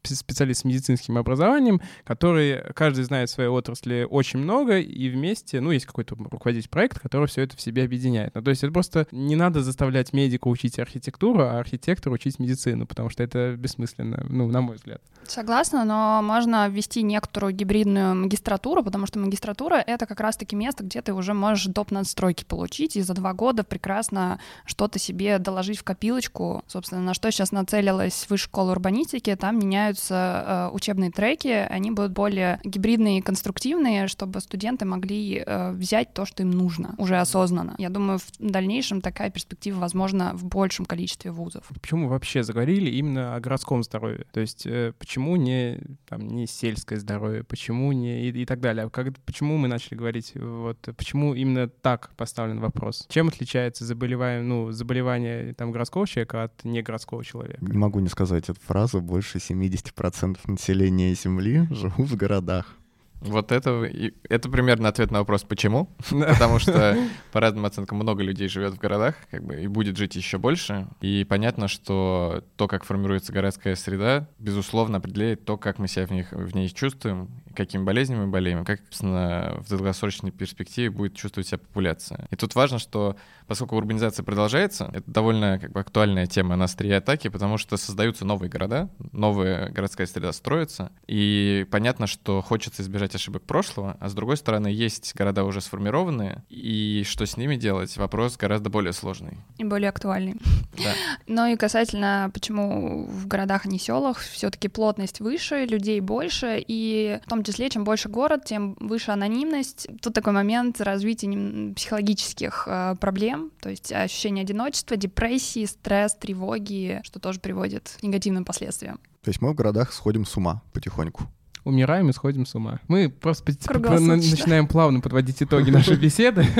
специалист с медицинским образованием, который каждый знает в своей отрасли очень много, и вместе, ну, есть какой-то руководитель проекта, который все это в себе объединяет. Ну, то есть это просто не надо заставлять медика учить архитектуру, а архитектора учить медицину. Зону, потому что это бессмысленно, ну, на мой взгляд. Согласна, но можно ввести некоторую гибридную магистратуру, потому что магистратура — это как раз-таки место, где ты уже можешь доп. надстройки получить и за два года прекрасно что-то себе доложить в копилочку. Собственно, на что сейчас нацелилась Высшая школа урбанистики, там меняются э, учебные треки, они будут более гибридные и конструктивные, чтобы студенты могли э, взять то, что им нужно, уже осознанно. Я думаю, в дальнейшем такая перспектива возможна в большем количестве вузов. Почему вообще заговорили именно о городском здоровье? То есть э, почему не, там, не сельское здоровье, почему не и, и так далее? Как, почему мы начали говорить, вот, почему именно так поставлен вопрос? Чем отличается заболевание, ну, заболевание там, городского человека от негородского человека? Не могу не сказать эту фразу. Больше 70% населения Земли живут в городах. Вот это, это примерно ответ на вопрос «почему?», потому что, по разным оценкам, много людей живет в городах, как бы, и будет жить еще больше. И понятно, что то, как формируется городская среда, безусловно, определяет то, как мы себя в, них, в ней чувствуем, какими болезнями мы болеем, как, собственно, в долгосрочной перспективе будет чувствовать себя популяция. И тут важно, что поскольку урбанизация продолжается, это довольно как бы, актуальная тема на острие атаки, потому что создаются новые города, новая городская среда строится, и понятно, что хочется избежать ошибок прошлого, а с другой стороны, есть города уже сформированные, и что с ними делать, вопрос гораздо более сложный. И более актуальный. Да. Ну и касательно, почему в городах, а не селах, все-таки плотность выше, людей больше, и в том числе, чем больше город, тем выше анонимность. Тут такой момент развития психологических э, проблем, то есть ощущение одиночества, депрессии, стресс, тревоги, что тоже приводит к негативным последствиям. То есть мы в городах сходим с ума потихоньку умираем и сходим с ума. Мы просто начинаем плавно подводить итоги нашей беседы.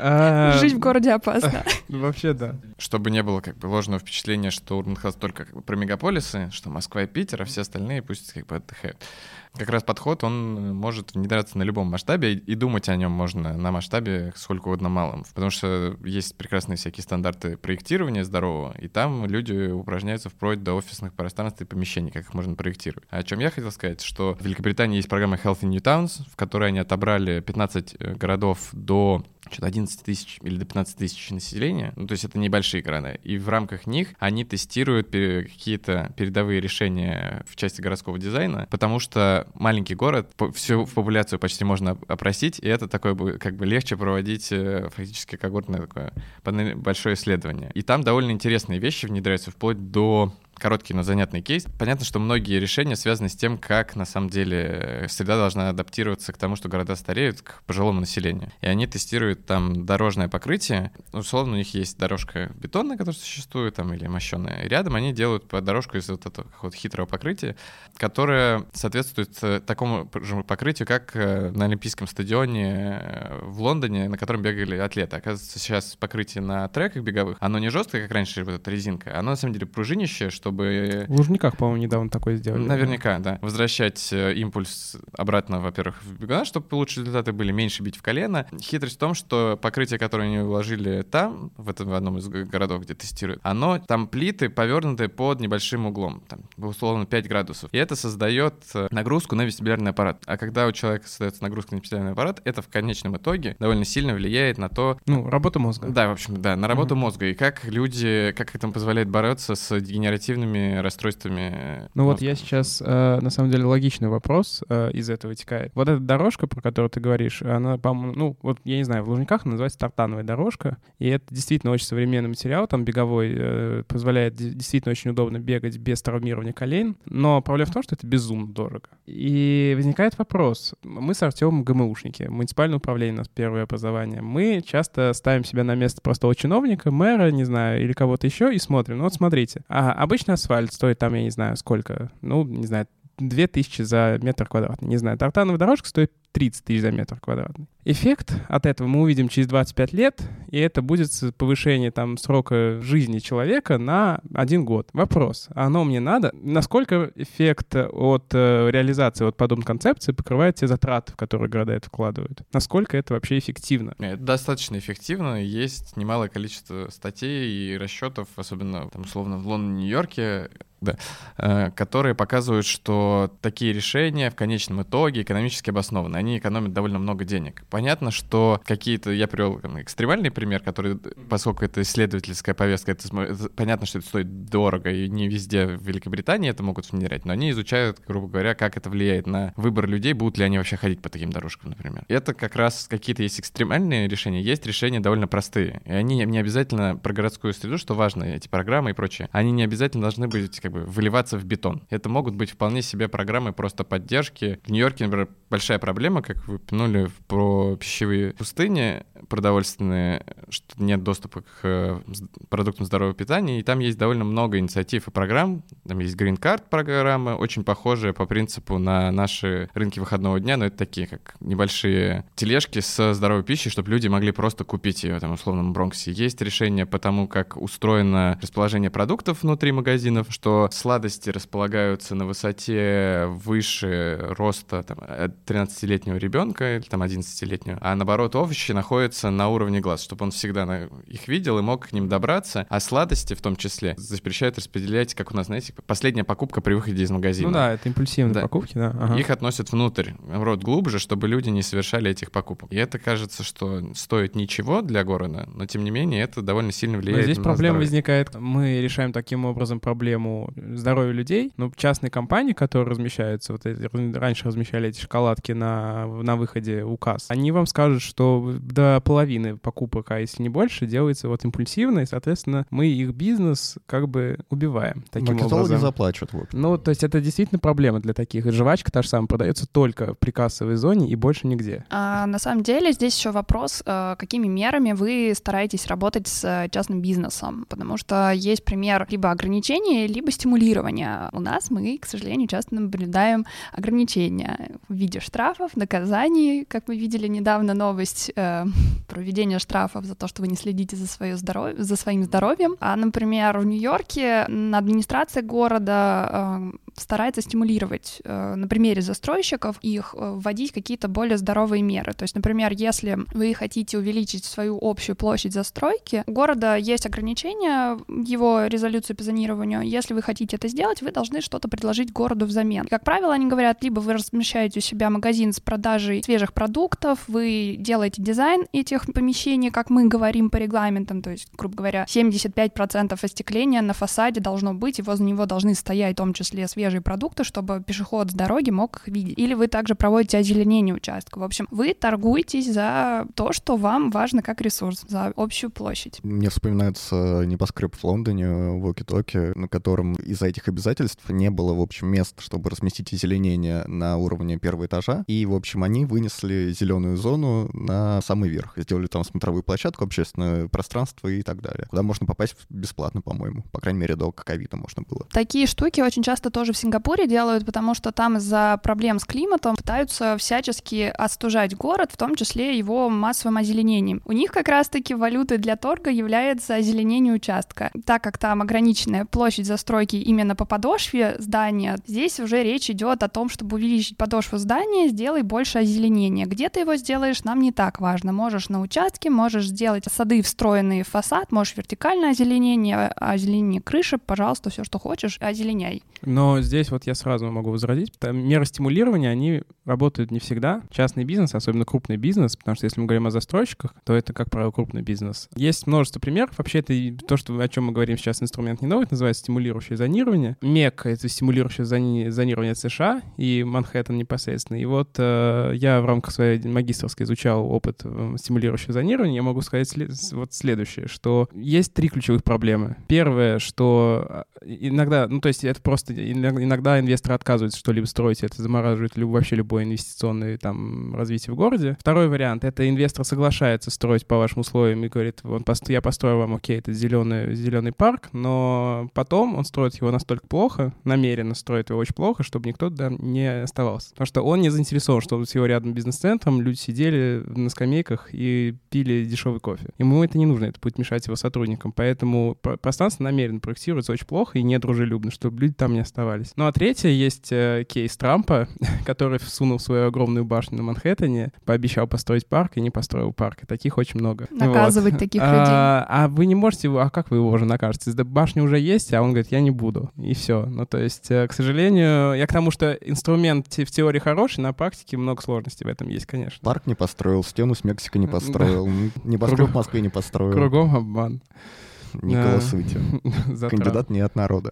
А, Жить в городе опасно. Вообще, да. Чтобы не было как бы ложного впечатления, что Урбан только как бы про мегаполисы, что Москва и Питер, а все остальные пусть как бы отдыхают как раз подход, он может внедряться на любом масштабе, и думать о нем можно на масштабе сколько угодно малым. Потому что есть прекрасные всякие стандарты проектирования здорового, и там люди упражняются вплоть до офисных пространств и помещений, как их можно проектировать. А о чем я хотел сказать, что в Великобритании есть программа Healthy New Towns, в которой они отобрали 15 э, городов до что-то 11 тысяч или до 15 тысяч населения, ну, то есть это небольшие города, и в рамках них они тестируют какие-то передовые решения в части городского дизайна, потому что маленький город, всю популяцию почти можно опросить, и это такое как бы легче проводить э, фактически когортное такое большое исследование. И там довольно интересные вещи внедряются, вплоть до короткий, но занятный кейс. Понятно, что многие решения связаны с тем, как на самом деле среда должна адаптироваться к тому, что города стареют, к пожилому населению. И они тестируют там дорожное покрытие. Условно, у них есть дорожка бетонная, которая существует, там, или мощенная. И рядом они делают дорожку из вот этого вот хитрого покрытия, которое соответствует э, такому же покрытию, как э, на Олимпийском стадионе э, в Лондоне, на котором бегали атлеты. Оказывается, сейчас покрытие на треках беговых, оно не жесткое, как раньше, вот эта резинка, оно на самом деле пружинящее, что чтобы... В Лужниках, по-моему, недавно такое сделали. Наверняка, да. Возвращать э, импульс обратно, во-первых, в бегуна, чтобы лучшие результаты были, меньше бить в колено. Хитрость в том, что покрытие, которое они уложили там, в этом в одном из городов, где тестируют, оно, там плиты повернуты под небольшим углом, там, условно, 5 градусов. И это создает э, нагрузку на вестибулярный аппарат. А когда у человека создается нагрузка на вестибулярный аппарат, это в конечном итоге довольно сильно влияет на то... Ну, работу мозга. Да, в общем, да, на работу mm-hmm. мозга. И как люди, как это позволяет бороться с дегенеративными когнитивными расстройствами. Ну вот я сейчас, э, на самом деле, логичный вопрос э, из этого вытекает. Вот эта дорожка, про которую ты говоришь, она, по-моему, ну вот я не знаю, в Лужниках называется тартановая дорожка, и это действительно очень современный материал, там беговой, э, позволяет действительно очень удобно бегать без травмирования колен, но проблема в том, что это безумно дорого. И возникает вопрос. Мы с Артемом ГМУшники, муниципальное управление у нас первое образование. Мы часто ставим себя на место простого чиновника, мэра, не знаю, или кого-то еще и смотрим. Ну вот смотрите, а обычно обычный асфальт стоит там, я не знаю, сколько, ну, не знаю, 2000 за метр квадратный. Не знаю, тартановая дорожка стоит 30 тысяч за метр квадратный. Эффект от этого мы увидим через 25 лет, и это будет повышение там срока жизни человека на один год. Вопрос, а оно мне надо? Насколько эффект от э, реализации вот подобной концепции покрывает те затраты, в которые города это вкладывают? Насколько это вообще эффективно? Это достаточно эффективно. Есть немалое количество статей и расчетов, особенно там условно в Лондоне, Нью-Йорке, да, э, которые показывают, что такие решения в конечном итоге экономически обоснованы. Они экономят довольно много денег. Понятно, что какие-то, я привел экстремальный пример, который, поскольку это исследовательская повестка, это понятно, что это стоит дорого, и не везде в Великобритании это могут внедрять, но они изучают, грубо говоря, как это влияет на выбор людей, будут ли они вообще ходить по таким дорожкам, например. Это как раз какие-то есть экстремальные решения, есть решения довольно простые, и они не обязательно про городскую среду, что важно, эти программы и прочее, они не обязательно должны быть как бы выливаться в бетон. Это могут быть вполне себе программы просто поддержки. В Нью-Йорке, например, большая проблема, как вы упомянули про пищевые пустыни продовольственные, что нет доступа к э, продуктам здорового питания, и там есть довольно много инициатив и программ. Там есть Green Card программа, очень похожая по принципу на наши рынки выходного дня, но это такие как небольшие тележки с здоровой пищей, чтобы люди могли просто купить ее там условном Бронксе. Есть решение по тому, как устроено расположение продуктов внутри магазинов, что сладости располагаются на высоте выше роста там, 13-летнего ребенка или там 11-летнего, а наоборот овощи находятся на уровне глаз, чтобы он всегда на... их видел и мог к ним добраться, а сладости в том числе запрещают распределять, как у нас, знаете, последняя покупка при выходе из магазина. Ну да, это импульсивные да. покупки, да. Ага. Их относят внутрь, в рот глубже, чтобы люди не совершали этих покупок. И это кажется, что стоит ничего для города, но тем не менее это довольно сильно влияет но здесь на проблема здоровье. возникает, мы решаем таким образом проблему здоровья людей, но частные компании, которые размещаются, вот эти, раньше размещали эти шоколадки на, на выходе указ, они вам скажут, что до половины покупок, а если не больше, делается вот импульсивно, и, соответственно, мы их бизнес как бы убиваем таким Маркетологи образом. заплачут. Вот. Ну, то есть это действительно проблема для таких. И жвачка та же самая продается только в прикассовой зоне и больше нигде. А, на самом деле здесь еще вопрос, э, какими мерами вы стараетесь работать с частным бизнесом, потому что есть пример либо ограничения, либо стимулирования. У нас мы, к сожалению, часто наблюдаем ограничения в виде штрафов, наказаний, как мы видели недавно новость э, про введение штрафов за то, что вы не следите за, свое здоровье, за своим здоровьем. А, например, в Нью-Йорке администрация города э, старается стимулировать э, на примере застройщиков их э, вводить какие-то более здоровые меры. То есть, например, если вы хотите увеличить свою общую площадь застройки, у города есть ограничения его резолюцию по зонированию. Если вы хотите это сделать, вы должны что-то предложить городу взамен. Как правило, они говорят, либо вы размещаете у себя магазин с продажей свежих продуктов, вы делаете дизайн этих помещений, как мы говорим по регламентам, то есть, грубо говоря, 75% остекления на фасаде должно быть, и возле него должны стоять в том числе свежие продукты, чтобы пешеход с дороги мог их видеть. Или вы также проводите озеленение участка. В общем, вы торгуетесь за то, что вам важно как ресурс, за общую площадь. Мне вспоминается небоскреб в Лондоне, в Оки-Токи, на котором из-за этих обязательств не было, в общем, мест, чтобы разместить озеленение на уровне первого этажа. И, в общем, они вынесли зеленую зону на самый верх. Сделали там смотровую площадку, общественное пространство и так далее. Куда можно попасть бесплатно, по-моему. По крайней мере, до ковида можно было. Такие штуки очень часто тоже в Сингапуре делают, потому что там из-за проблем с климатом пытаются всячески остужать город, в том числе его массовым озеленением. У них как раз-таки валютой для торга является озеленение участка. Так как там ограниченная площадь застройки именно по подошве здания, здесь уже речь идет о том, чтобы увеличить подошву здания, сделай больше озеленения. Где ты его сделаешь, нам не так важно. Можешь на участке, можешь сделать сады встроенные в фасад, можешь вертикальное озеленение, озеленение крыши, пожалуйста, все, что хочешь, озеленяй. Но здесь вот я сразу могу возразить, меры стимулирования, они работают не всегда. Частный бизнес, особенно крупный бизнес, потому что если мы говорим о застройщиках, то это, как правило, крупный бизнес. Есть множество примеров. Вообще, это то, что, о чем мы говорим сейчас, инструмент не новый, это называется стимулирующее зонирование. МЕК — это стимулирующее зони- зонирование США и Манхэттен непосредственно. И вот э, я в рамках своей магистрской изучал опыт э, стимулирующего зонирования. Я могу сказать вот следующее, что есть три ключевых проблемы. Первое, что э, иногда, ну то есть это просто иногда инвесторы отказываются что-либо строить, это замораживает люб, вообще любое инвестиционное там развитие в городе. Второй вариант — это инвестор соглашается строить по вашим условиям и говорит, он, я построю вам, окей, это зеленый, зеленый парк, но потом он строит его настолько плохо, намеренно строит его очень плохо, чтобы никто да, не оставался. Потому что он не заинтересован, что с его рядом бизнес-центром люди сидели на скамейках и пили дешевый кофе. Ему это не нужно, это будет мешать его сотрудникам. Поэтому пространство намеренно проектируется очень плохо, плохо и недружелюбно, чтобы люди там не оставались. Ну а третье есть э, кейс Трампа, который всунул свою огромную башню на Манхэттене, пообещал построить парк и не построил парк. И таких очень много. Наказывать вот. таких людей. А, а вы не можете, а как вы его уже накажете? Башня уже есть, а он говорит, я не буду. И все. Ну то есть, э, к сожалению, я к тому, что инструмент в теории хороший, на практике много сложностей в этом есть, конечно. Парк не построил, стену с Мексикой не построил, небоскреб в Москве не построил. Кругом обман. Не голосуйте. Кандидат не от народа.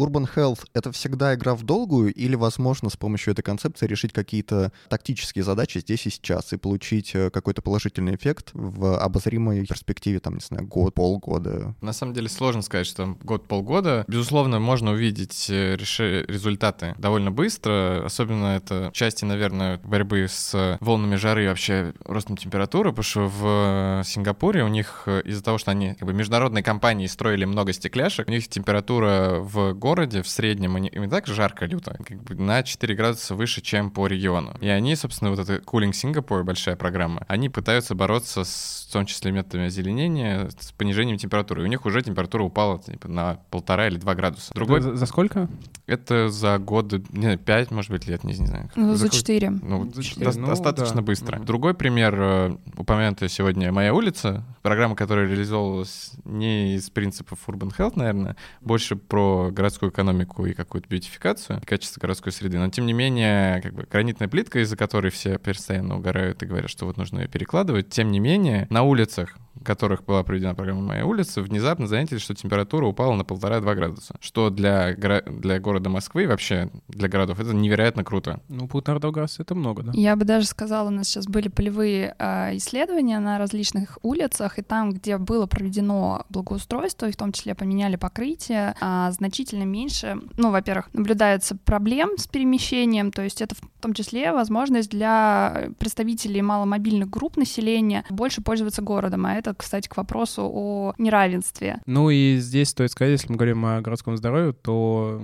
Urban Health — это всегда игра в долгую или, возможно, с помощью этой концепции решить какие-то тактические задачи здесь и сейчас и получить э, какой-то положительный эффект в обозримой перспективе, там, не знаю, год, полгода? На самом деле сложно сказать, что год-полгода. Безусловно, можно увидеть э, реши- результаты довольно быстро, особенно это части, наверное, борьбы с волнами жары и вообще ростом температуры, потому что в Сингапуре у них из-за того, что они как бы международные компании строили много стекляшек, у них температура в год городе в среднем им не так жарко люто, как бы на 4 градуса выше, чем по региону. И они, собственно, вот это Cooling Singapore, большая программа, они пытаются бороться с, в том числе методами озеленения, с понижением температуры. И у них уже температура упала типа, на полтора или два градуса. Другой... За, за сколько? Это за годы, не знаю, 5, может быть, лет, не, не знаю. Ну, за 4. Ну, за 4. До- ну, достаточно да. быстро. Mm-hmm. Другой пример, э, упомянутая сегодня «Моя улица», программа, которая реализовывалась не из принципов Urban Health, наверное, больше про городскую экономику и какую-то бьютификацию, качество городской среды. Но, тем не менее, как бы гранитная плитка, из-за которой все постоянно угорают и говорят, что вот нужно ее перекладывать, тем не менее, на улицах которых была проведена программа «Моя улица», внезапно заметили, что температура упала на полтора-два градуса, что для, для города Москвы вообще для городов это невероятно круто. Ну, полтора-два градуса — это много, да? Я бы даже сказала, у нас сейчас были полевые э, исследования на различных улицах, и там, где было проведено благоустройство, и в том числе поменяли покрытие, э, значительно меньше, ну, во-первых, наблюдается проблем с перемещением, то есть это в том числе возможность для представителей маломобильных групп населения больше пользоваться городом, а это, кстати, к вопросу о неравенстве. Ну и здесь стоит сказать, если мы говорим о городском здоровье, то,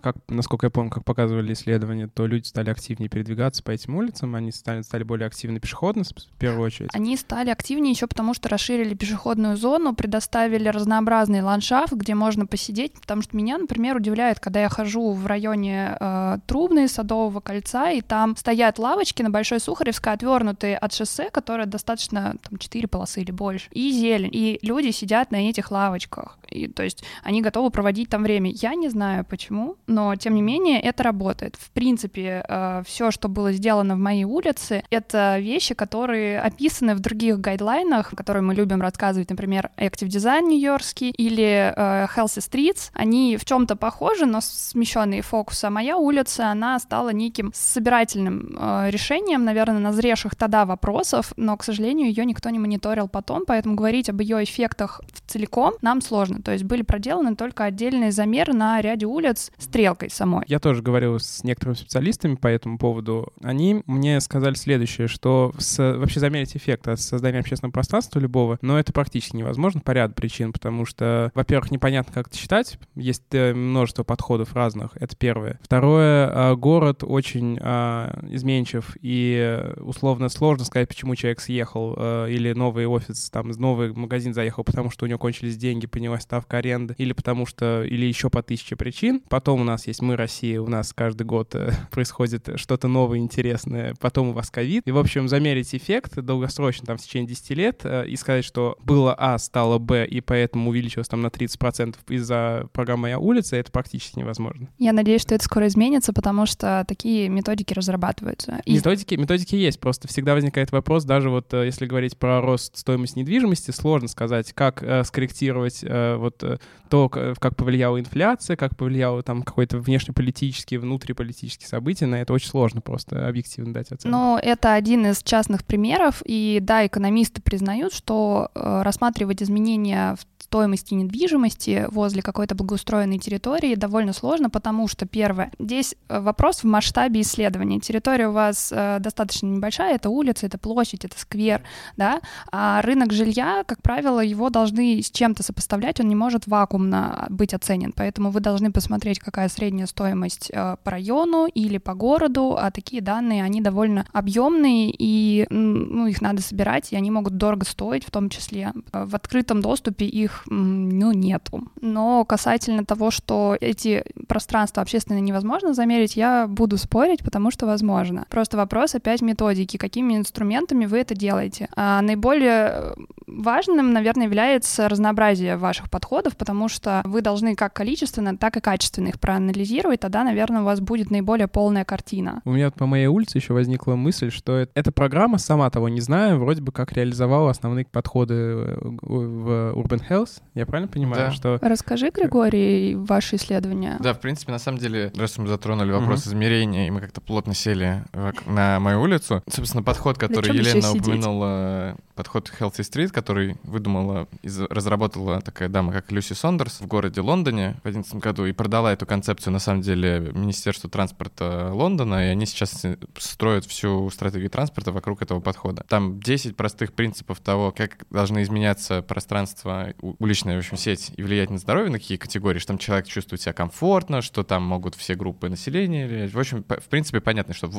как, насколько я помню, как показывали исследования, то люди стали активнее передвигаться по этим улицам, они стали, стали более активны пешеходно, в первую очередь. Они стали активнее еще потому, что расширили пешеходную зону, предоставили разнообразный ландшафт, где можно посидеть, потому что меня, например, удивляет, когда я хожу в районе э, Трубной, Садового кольца, и там стоят лавочки на Большой Сухаревской, отвернутые от шоссе, которое достаточно там, 4 полосы или больше больше, и зелень, и люди сидят на этих лавочках, и, то есть они готовы проводить там время. Я не знаю почему, но тем не менее это работает. В принципе, э, все, что было сделано в моей улице, это вещи, которые описаны в других гайдлайнах, которые мы любим рассказывать, например, Active Design нью-йоркский или э, Healthy Streets. Они в чем-то похожи, но смещенные фокусы. А моя улица, она стала неким собирательным э, решением, наверное, назревших тогда вопросов, но, к сожалению, ее никто не мониторил потом, поэтому говорить об ее эффектах целиком нам сложно. То есть были проделаны только отдельные замеры на ряде улиц стрелкой самой. Я тоже говорил с некоторыми специалистами по этому поводу. Они мне сказали следующее, что с, вообще замерить эффект от создания общественного пространства любого, но это практически невозможно по ряду причин, потому что, во-первых, непонятно, как это считать. Есть э, множество подходов разных. Это первое. Второе, э, город очень а, изменчив, и условно сложно сказать, почему человек съехал, э, или новый офис там новый магазин заехал, потому что у него кончились деньги, поднялась ставка аренды, или потому что, или еще по тысяче причин. Потом у нас есть «Мы, Россия», у нас каждый год э, происходит что-то новое, интересное, потом у вас ковид. И, в общем, замерить эффект долгосрочно, там, в течение 10 лет, э, и сказать, что было А, стало Б, и поэтому увеличилось там на 30% из-за программы «Моя улица», это практически невозможно. Я надеюсь, что это скоро изменится, потому что такие методики разрабатываются. И... Методики, методики есть, просто всегда возникает вопрос, даже вот э, если говорить про рост стоимости недвижимости сложно сказать, как э, скорректировать э, вот э, то, как повлияла инфляция, как повлияло там какой-то внешнеполитический, внутриполитический события, на это очень сложно просто объективно дать оценку. Но это один из частных примеров, и да, экономисты признают, что э, рассматривать изменения в стоимости недвижимости возле какой-то благоустроенной территории довольно сложно, потому что, первое, здесь э, вопрос в масштабе исследования. Территория у вас э, достаточно небольшая, это улица, это площадь, это сквер, да, а рынок жилья, как правило, его должны с чем-то сопоставлять, он не может вакуумно быть оценен, поэтому вы должны посмотреть, какая средняя стоимость э, по району или по городу, а такие данные, они довольно объемные, и ну, их надо собирать, и они могут дорого стоить, в том числе. В открытом доступе их, ну, нету. Но касательно того, что эти пространства общественно невозможно замерить, я буду спорить, потому что возможно. Просто вопрос опять методики, какими инструментами вы это делаете. А наиболее важным, наверное, является разнообразие ваших подходов, потому что вы должны как количественно, так и качественно их проанализировать, тогда, наверное, у вас будет наиболее полная картина. У меня по моей улице еще возникла мысль, что эта программа, сама того не знаю, вроде бы как реализовала основные подходы э, в Urban Health. Я правильно понимаю, Да. что... Расскажи, Григорий, ваши исследования. Да, в принципе, на самом деле, раз мы затронули вопрос измерения, и мы как-то плотно сели на мою улицу, собственно, подход, который Елена упомянула, подход Healthy Street, который выдумала и за- разработала такая дама, как Люси Сондерс в городе Лондоне в 2011 году, и продала эту концепцию, на самом деле, Министерству транспорта Лондона, и они сейчас э, строят всю стратегию транспорта вокруг этого подхода. Там 10 простых принципов того, как должны изменяться пространство, уличная, в общем, сеть и влиять на здоровье, на какие категории, что там человек чувствует себя комфортно, что там могут все группы населения. влиять. В общем, в принципе, понятно, что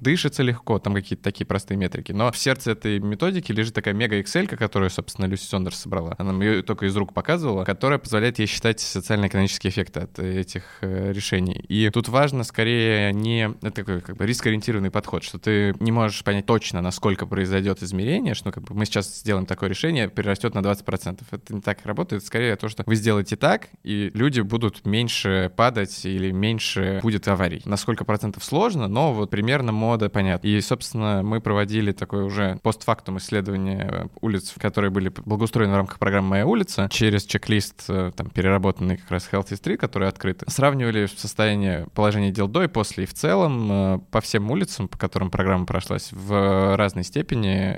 дышится легко, там какие-то такие простые метрики. Но в сердце этой методики лежит такая мега Excel, которую, собственно, Люси Сондерс собрала. Она мне ее только из рук показывала, которая позволяет ей считать социально-экономические эффекты от э, этих э, решений. И тут важно скорее не это такой как бы рискоориентированный подход, что ты не можешь понять точно, насколько произойдет измерение, что как бы мы сейчас сделаем такое решение, перерастет на 20%. Это не так работает, скорее то, что вы сделаете так, и люди будут меньше падать или меньше будет аварий. На сколько процентов сложно, но вот примерно мода понятна. И, собственно, мы проводили такое уже постфактум исследование э, улиц, которые были благоустроены в рамках программы «Моя улица», через чек-лист, э, там, переработанный как раз Healthy Street, который открыт. Сравнивали состояние положения дел до и после, и в целом э, по всем улицам, по которым программа прошлась, в разной степени,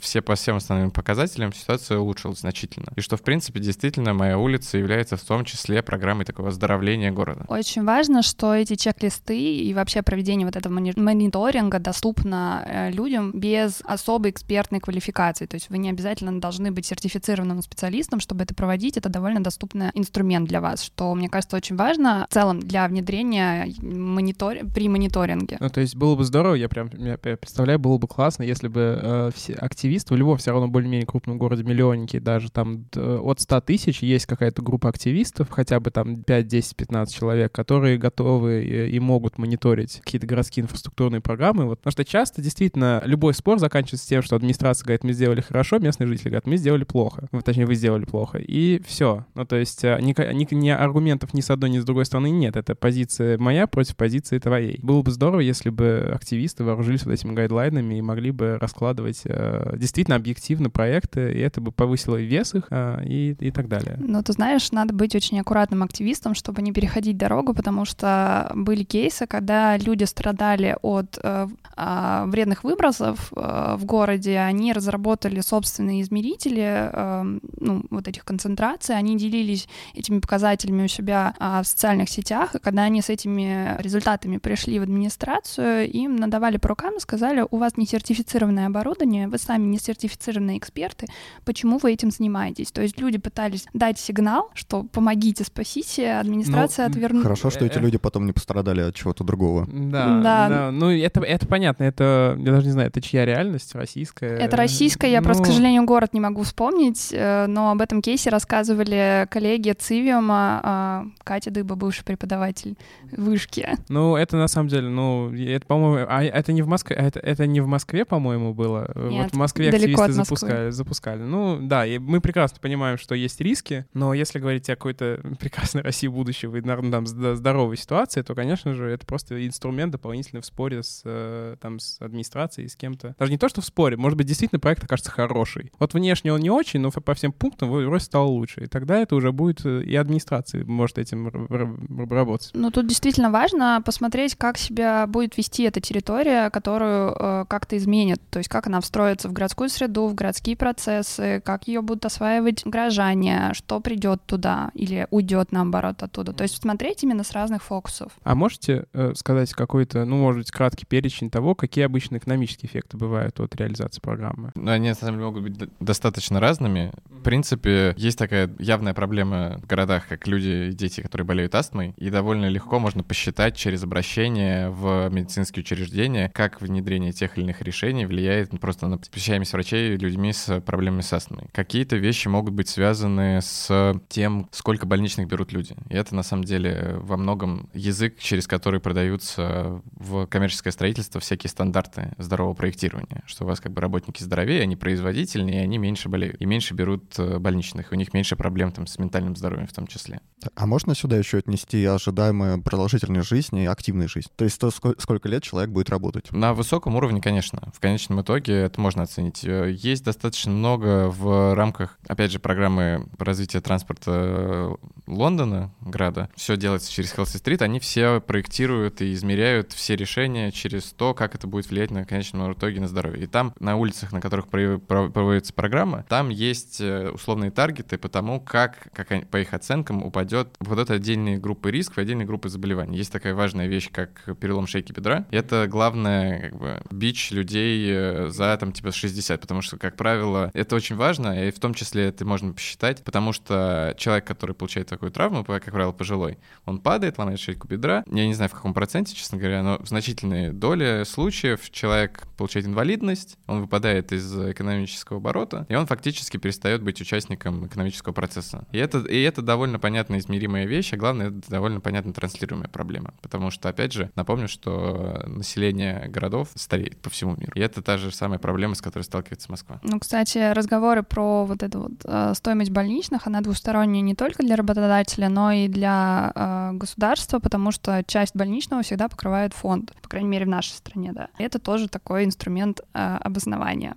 все по всем основным показателям ситуация улучшилась значительно. И что, в принципе, действительно, «Моя улица» является в том числе программой такого оздоровления города. Очень важно, что эти чек-листы и вообще проведение вот этого мони- мониторинга доступно людям без особой экспертной квалификации. То есть вы не обязательно должны быть сертифицированным специалистом, чтобы это проводить. Это довольно доступный инструмент для вас, что, мне кажется, очень важно в целом для внедрения монитор... при мониторинге. Ну, то есть было бы здорово, я прям я представляю, было бы классно, если бы э, все активисты в любом все равно более-менее крупном городе, миллионники, даже там от 100 тысяч есть какая-то группа активистов, хотя бы там 5, 10, 15 человек, которые готовы и, и могут мониторить какие-то городские инфраструктурные программы. Вот, потому что часто действительно любой спор заканчивается тем, что администрация говорит, мы сделали хорошо, местные жители говорят, мы сделали плохо. Ну, точнее, вы сделали плохо. И все. Ну, то есть э, ни, ни- ни аргументов ни с одной, ни с другой стороны нет. Это позиция моя против позиции твоей. Было бы здорово, если бы активисты вооружились вот этими гайдлайнами и могли бы раскладывать э, действительно объективно проекты, и это бы повысило вес их э, и, и так далее. Ну, ты знаешь, надо быть очень аккуратным активистом, чтобы не переходить дорогу, потому что были кейсы, когда люди страдали от э, а, вредных выбросов э, в городе, они разработали собственные измерители, э, ну, вот этих концентраций, они делились этими показателями у себя а, в социальных сетях, и когда они с этими результатами пришли в администрацию, им надавали по рукам и сказали, у вас не сертифицированное оборудование, вы сами не сертифицированные эксперты, почему вы этим занимаетесь? То есть люди пытались дать сигнал, что помогите, спасите, администрация Ну, отвернула. Хорошо, что эти люди потом не пострадали от чего-то другого. Да, Да. да. Ну, это, это понятно, это, я даже не знаю, это чья реальность, российская? Это российская, я просто, к Ну, сожалению, город не могу вспомнить, э, но об этом кейсе рассказывали коллеги Цивиума, а, Катя Дыба, бывший преподаватель вышки. Ну, это на самом деле, ну, это, по-моему, а это не в Москве, а это, это не в Москве, по-моему, было. Нет, вот в Москве активисты запускали, запускали. Ну, да, и мы прекрасно понимаем, что есть риски, но если говорить о какой-то прекрасной России будущего и, наверное, там зд- здоровой ситуации, то, конечно же, это просто инструмент дополнительный в споре с, э, там, с администрацией, с кем-то. Даже не то, что в споре, может быть, действительно проект как-то кажется хороший. Вот внешне он не очень, но по всем пунктам вроде стал лучше. И тогда это уже будет э, и администрации может этим работать. Ну, тут действительно важно посмотреть, как себя будет вести эта территория, которую э, как-то изменит. То есть как она встроится в городскую среду, в городские процессы, как ее будут осваивать горожане, что придет туда или уйдет наоборот оттуда. То есть смотреть именно с разных фокусов. А можете э, сказать какой-то, ну, может быть, краткий перечень того, какие обычно экономические эффекты бывают от реализации программы? Ну, они, на самом деле, могут быть достаточно разными. В принципе, есть такая явная проблема в городах, как люди и дети, которые болеют астмой, и довольно легко можно посчитать через обращение в медицинские учреждения, как внедрение тех или иных решений влияет просто на посещаемость врачей людьми с проблемами с астмой. Какие-то вещи могут быть связаны с тем, сколько больничных берут люди. И это, на самом деле, во многом язык, через который продаются в коммерческое строительство всякие стандарты здорового проектирования, что у вас как бы работники здоровее, они производительнее, и они меньше болеют, и меньше берут э, больничных, у них меньше проблем там с ментальным здоровьем в том числе. А можно сюда еще отнести ожидаемую продолжительность жизни и активной жизни? То есть то, сколько лет человек будет работать? На высоком уровне, конечно. В конечном итоге это можно оценить. Э, есть достаточно много в рамках, опять же, программы развития транспорта Лондона, града. Все делается через Healthy Street. Они все проектируют и измеряют все решения через то, как это будет влиять на конечном итоге на здоровье. И там на улицах, на которых проводится программа, там есть э, условные таргеты по тому, как, как они, по их оценкам упадет вот это отдельные группы рисков и отдельные группы заболеваний. Есть такая важная вещь, как перелом шейки бедра. Это главное, как бы, бич людей э, за там типа 60, потому что, как правило, это очень важно, и в том числе это можно посчитать, потому что человек, который получает такую травму, как правило, пожилой, он падает, ломает шейку бедра. Я не знаю, в каком проценте, честно говоря, но в значительной доле случаев человек получает инвалидность, он выпадает из экономического оборота, и он фактически перестает быть участником экономического процесса. И это, и это довольно понятно измеримая вещь, а главное, это довольно понятно транслируемая проблема. Потому что, опять же, напомню, что население городов стареет по всему миру. И это та же самая проблема, с которой сталкивается Москва. Ну, кстати, разговоры про вот эту вот э, стоимость больничных, она двусторонняя не только для работодателя, но и для э, государства, потому что часть больничного всегда покрывает фонд, по крайней мере, в нашей стране, да. Это тоже такой инструмент э, обоснования.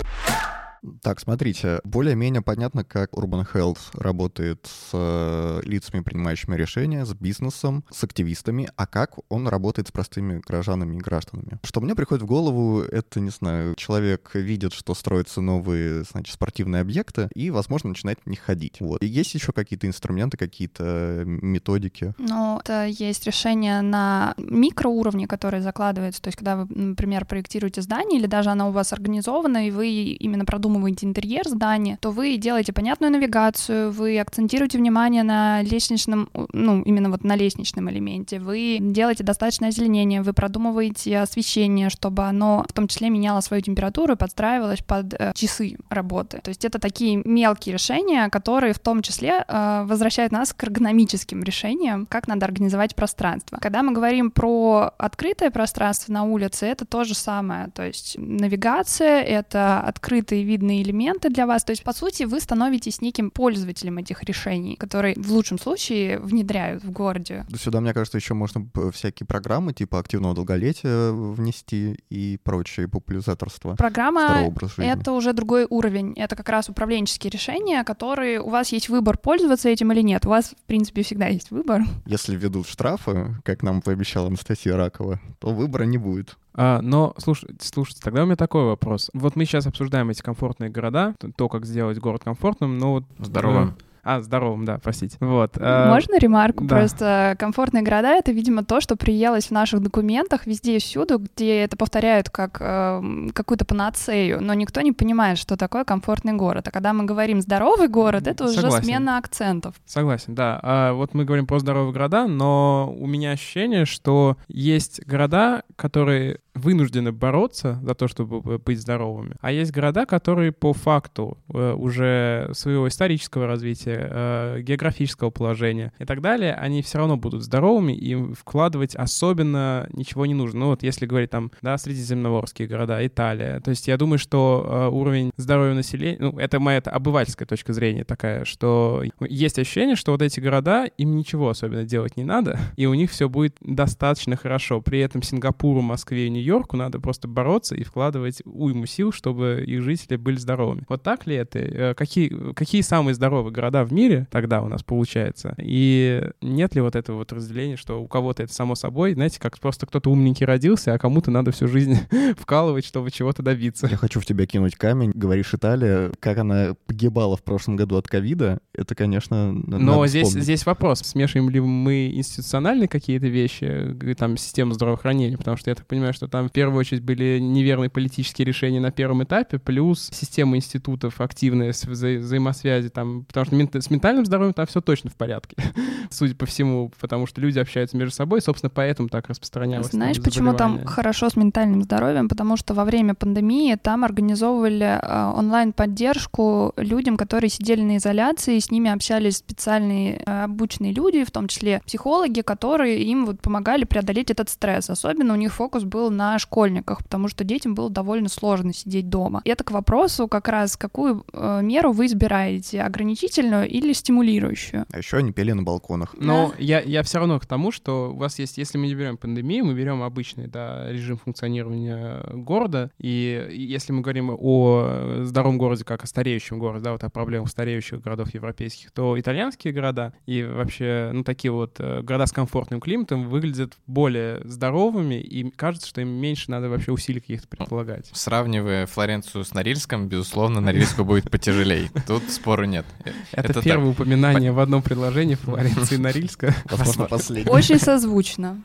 Так, смотрите, более-менее понятно, как Urban Health работает с э, лицами, принимающими решения, с бизнесом, с активистами, а как он работает с простыми гражданами и гражданами. Что мне приходит в голову, это, не знаю, человек видит, что строятся новые, значит, спортивные объекты, и, возможно, начинает них ходить. Вот. И есть еще какие-то инструменты, какие-то методики? Ну, это есть решение на микроуровне, которое закладывается, то есть когда вы, например, проектируете здание, или даже оно у вас организовано, и вы именно продумываете продумываете интерьер здания, то вы делаете понятную навигацию, вы акцентируете внимание на лестничном, ну, именно вот на лестничном элементе, вы делаете достаточное озеленение, вы продумываете освещение, чтобы оно в том числе меняло свою температуру и подстраивалось под э, часы работы. То есть это такие мелкие решения, которые в том числе э, возвращают нас к эргономическим решениям, как надо организовать пространство. Когда мы говорим про открытое пространство на улице, это то же самое. То есть навигация — это открытый вид видные элементы для вас. То есть, по сути, вы становитесь неким пользователем этих решений, которые в лучшем случае внедряют в городе. Сюда, мне кажется, еще можно всякие программы типа активного долголетия внести и прочее популяризаторство. Программа — это уже другой уровень. Это как раз управленческие решения, которые у вас есть выбор, пользоваться этим или нет. У вас, в принципе, всегда есть выбор. Если ведут штрафы, как нам пообещала Анастасия Ракова, то выбора не будет. А, но, слушайте, слушайте, тогда у меня такой вопрос. Вот мы сейчас обсуждаем эти комфортные города, то, как сделать город комфортным, но вот... Здоровым. Э, а, здоровым, да, простите. Вот. Э, Можно ремарку? Да. Просто комфортные города — это, видимо, то, что приелось в наших документах везде и всюду, где это повторяют как э, какую-то панацею, но никто не понимает, что такое комфортный город. А когда мы говорим «здоровый город», это Согласен. уже смена акцентов. Согласен, да. А вот мы говорим про здоровые города, но у меня ощущение, что есть города, которые вынуждены бороться за то, чтобы быть здоровыми. А есть города, которые по факту э, уже своего исторического развития, э, географического положения и так далее, они все равно будут здоровыми, и вкладывать особенно ничего не нужно. Ну вот если говорить там, да, средиземноморские города, Италия, то есть я думаю, что э, уровень здоровья населения, ну это моя это обывательская точка зрения такая, что есть ощущение, что вот эти города, им ничего особенно делать не надо, и у них все будет достаточно хорошо. При этом Сингапуру, Москве и Нью-Йорку надо просто бороться и вкладывать уйму сил, чтобы их жители были здоровыми. Вот так ли это? Э, какие, какие самые здоровые города в мире тогда у нас получается? И нет ли вот этого вот разделения, что у кого-то это само собой, знаете, как просто кто-то умненький родился, а кому-то надо всю жизнь вкалывать, чтобы чего-то добиться. Я хочу в тебя кинуть камень. Говоришь, Италия, как она погибала в прошлом году от ковида, это, конечно, Но здесь, здесь вопрос, смешиваем ли мы институциональные какие-то вещи, там, систему здравоохранения, потому что я так понимаю, что там в первую очередь были неверные политические решения на первом этапе, плюс система институтов активная вза взаимосвязи, там, потому что с ментальным здоровьем там все точно в порядке, судя по всему, потому что люди общаются между собой, собственно, поэтому так распространялось. Знаешь, почему там хорошо с ментальным здоровьем? Потому что во время пандемии там организовывали э, онлайн-поддержку людям, которые сидели на изоляции, с ними общались специальные э, обученные люди, в том числе психологи, которые им вот помогали преодолеть этот стресс. Особенно у них фокус был на школьниках, потому что детям было довольно сложно сидеть дома. И это к вопросу как раз, какую э, меру вы избираете, ограничительную или стимулирующую. А еще они пели на балконах. Но да. я, я все равно к тому, что у вас есть, если мы не берем пандемию, мы берем обычный да, режим функционирования города, и если мы говорим о здоровом городе как о стареющем городе, да, вот о проблемах стареющих городов европейских, то итальянские города и вообще, ну, такие вот э, города с комфортным климатом выглядят более здоровыми, и кажется, что им меньше надо вообще усилий каких-то предполагать. Сравнивая Флоренцию с Норильском, безусловно, Норильску будет потяжелее. Тут спору нет. Это первое упоминание в одном предложении Флоренции Норильска. Возможно, последнее. Очень созвучно.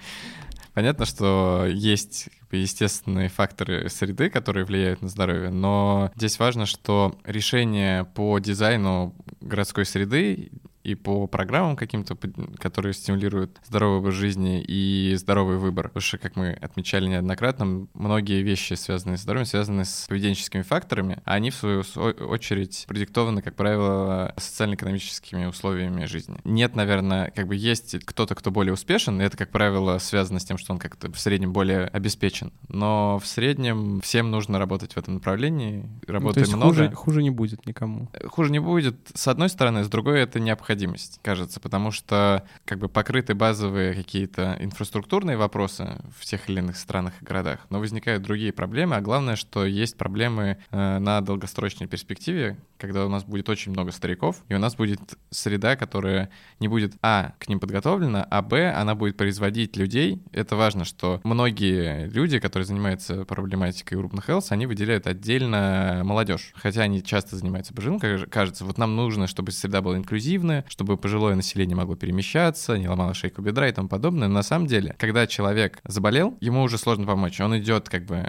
Понятно, что есть естественные факторы среды, которые влияют на здоровье, но здесь важно, что решение по дизайну городской среды и по программам каким-то, которые стимулируют здоровый образ жизни и здоровый выбор. Потому что, как мы отмечали неоднократно, многие вещи, связанные с здоровьем, связаны с поведенческими факторами, а они, в свою очередь, продиктованы, как правило, социально-экономическими условиями жизни. Нет, наверное, как бы есть кто-то, кто более успешен, и это, как правило, связано с тем, что он как-то в среднем более обеспечен. Но в среднем всем нужно работать в этом направлении. Работаем ну, много. Хуже, хуже не будет никому. Хуже не будет, с одной стороны, с другой это необходимо необходимость, кажется, потому что как бы покрыты базовые какие-то инфраструктурные вопросы в тех или иных странах и городах, но возникают другие проблемы, а главное, что есть проблемы э, на долгосрочной перспективе, когда у нас будет очень много стариков, и у нас будет среда, которая не будет, а, к ним подготовлена, а, б, она будет производить людей. Это важно, что многие люди, которые занимаются проблематикой urban health, они выделяют отдельно молодежь, хотя они часто занимаются пожилым, кажется, вот нам нужно, чтобы среда была инклюзивная, чтобы пожилое население могло перемещаться, не ломало шейку бедра и тому подобное. Но на самом деле, когда человек заболел, ему уже сложно помочь. Он идет как бы